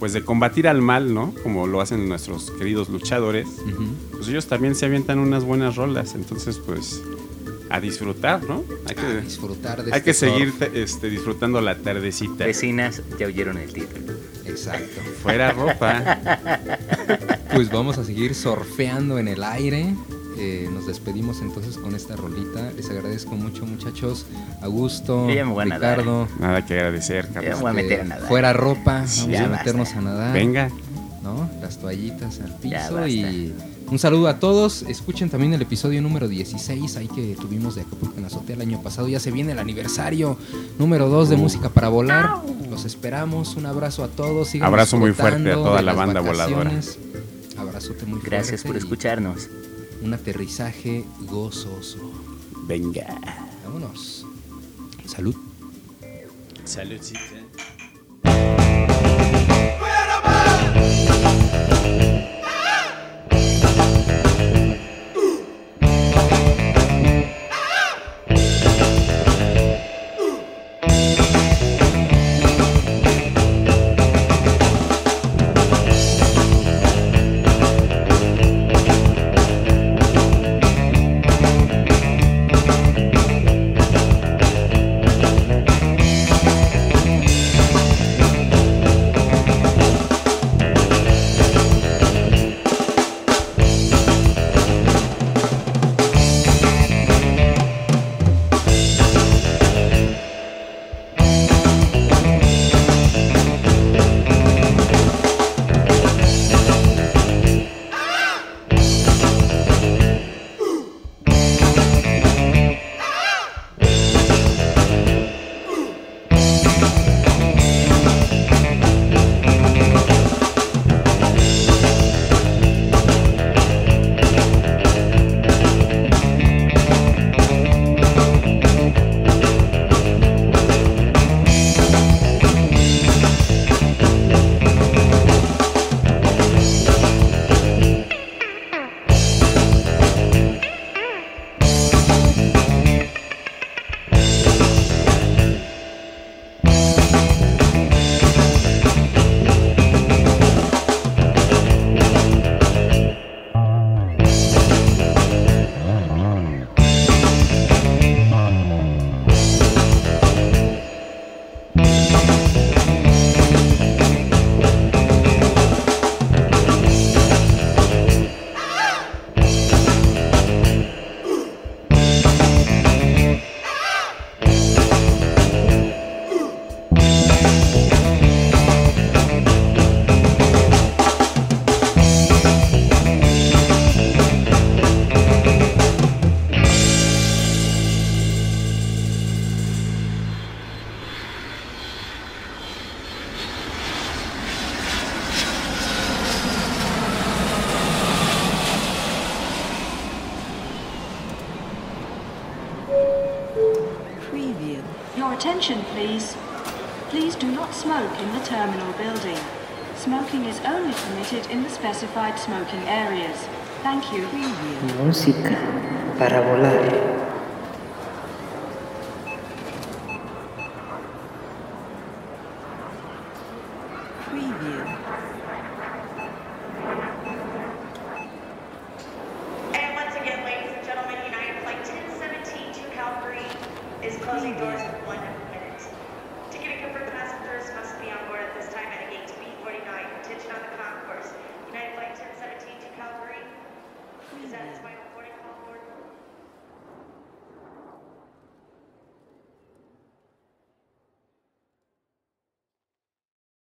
[SPEAKER 5] pues de combatir al mal, ¿no? Como lo hacen nuestros queridos luchadores, pues ellos también se avientan unas buenas rolas, entonces pues a disfrutar, ¿no? Hay
[SPEAKER 4] A
[SPEAKER 5] que,
[SPEAKER 4] disfrutar de
[SPEAKER 5] hay que
[SPEAKER 4] este
[SPEAKER 5] seguir
[SPEAKER 4] surf.
[SPEAKER 5] este, disfrutando la tardecita.
[SPEAKER 6] Vecinas, ya oyeron el título.
[SPEAKER 4] Exacto.
[SPEAKER 5] Fuera ropa.
[SPEAKER 4] Pues vamos a seguir surfeando en el aire. eh, nos despedimos entonces con esta rolita. Les agradezco mucho, muchachos. Augusto,
[SPEAKER 6] nadar.
[SPEAKER 4] Ricardo.
[SPEAKER 5] Nada que agradecer,
[SPEAKER 6] Ya me voy a meter a nadar.
[SPEAKER 4] Fuera ropa, vamos
[SPEAKER 6] ya
[SPEAKER 4] a
[SPEAKER 6] basta.
[SPEAKER 4] meternos a nadar.
[SPEAKER 5] Venga.
[SPEAKER 4] ¿No? Las toallitas al piso y un saludo a todos. Escuchen también el episodio número 16, ahí que tuvimos de Acapulco en la azotea el año pasado. Ya se viene el aniversario número 2 de
[SPEAKER 5] Uh.
[SPEAKER 4] Música para Volar. Los esperamos. Un abrazo a todos. sigan
[SPEAKER 5] Abrazo muy fuerte a toda la banda voladora.
[SPEAKER 4] vacaciones. Abrazote muy
[SPEAKER 6] Gracias
[SPEAKER 4] fuerte
[SPEAKER 6] por escucharnos.
[SPEAKER 4] Un aterrizaje gozoso.
[SPEAKER 5] Venga.
[SPEAKER 4] Vámonos. Salud.
[SPEAKER 5] Saludcita.
[SPEAKER 13] Terminal building. Smoking is only permitted in the specified smoking areas. Thank you.
[SPEAKER 2] Música para volar.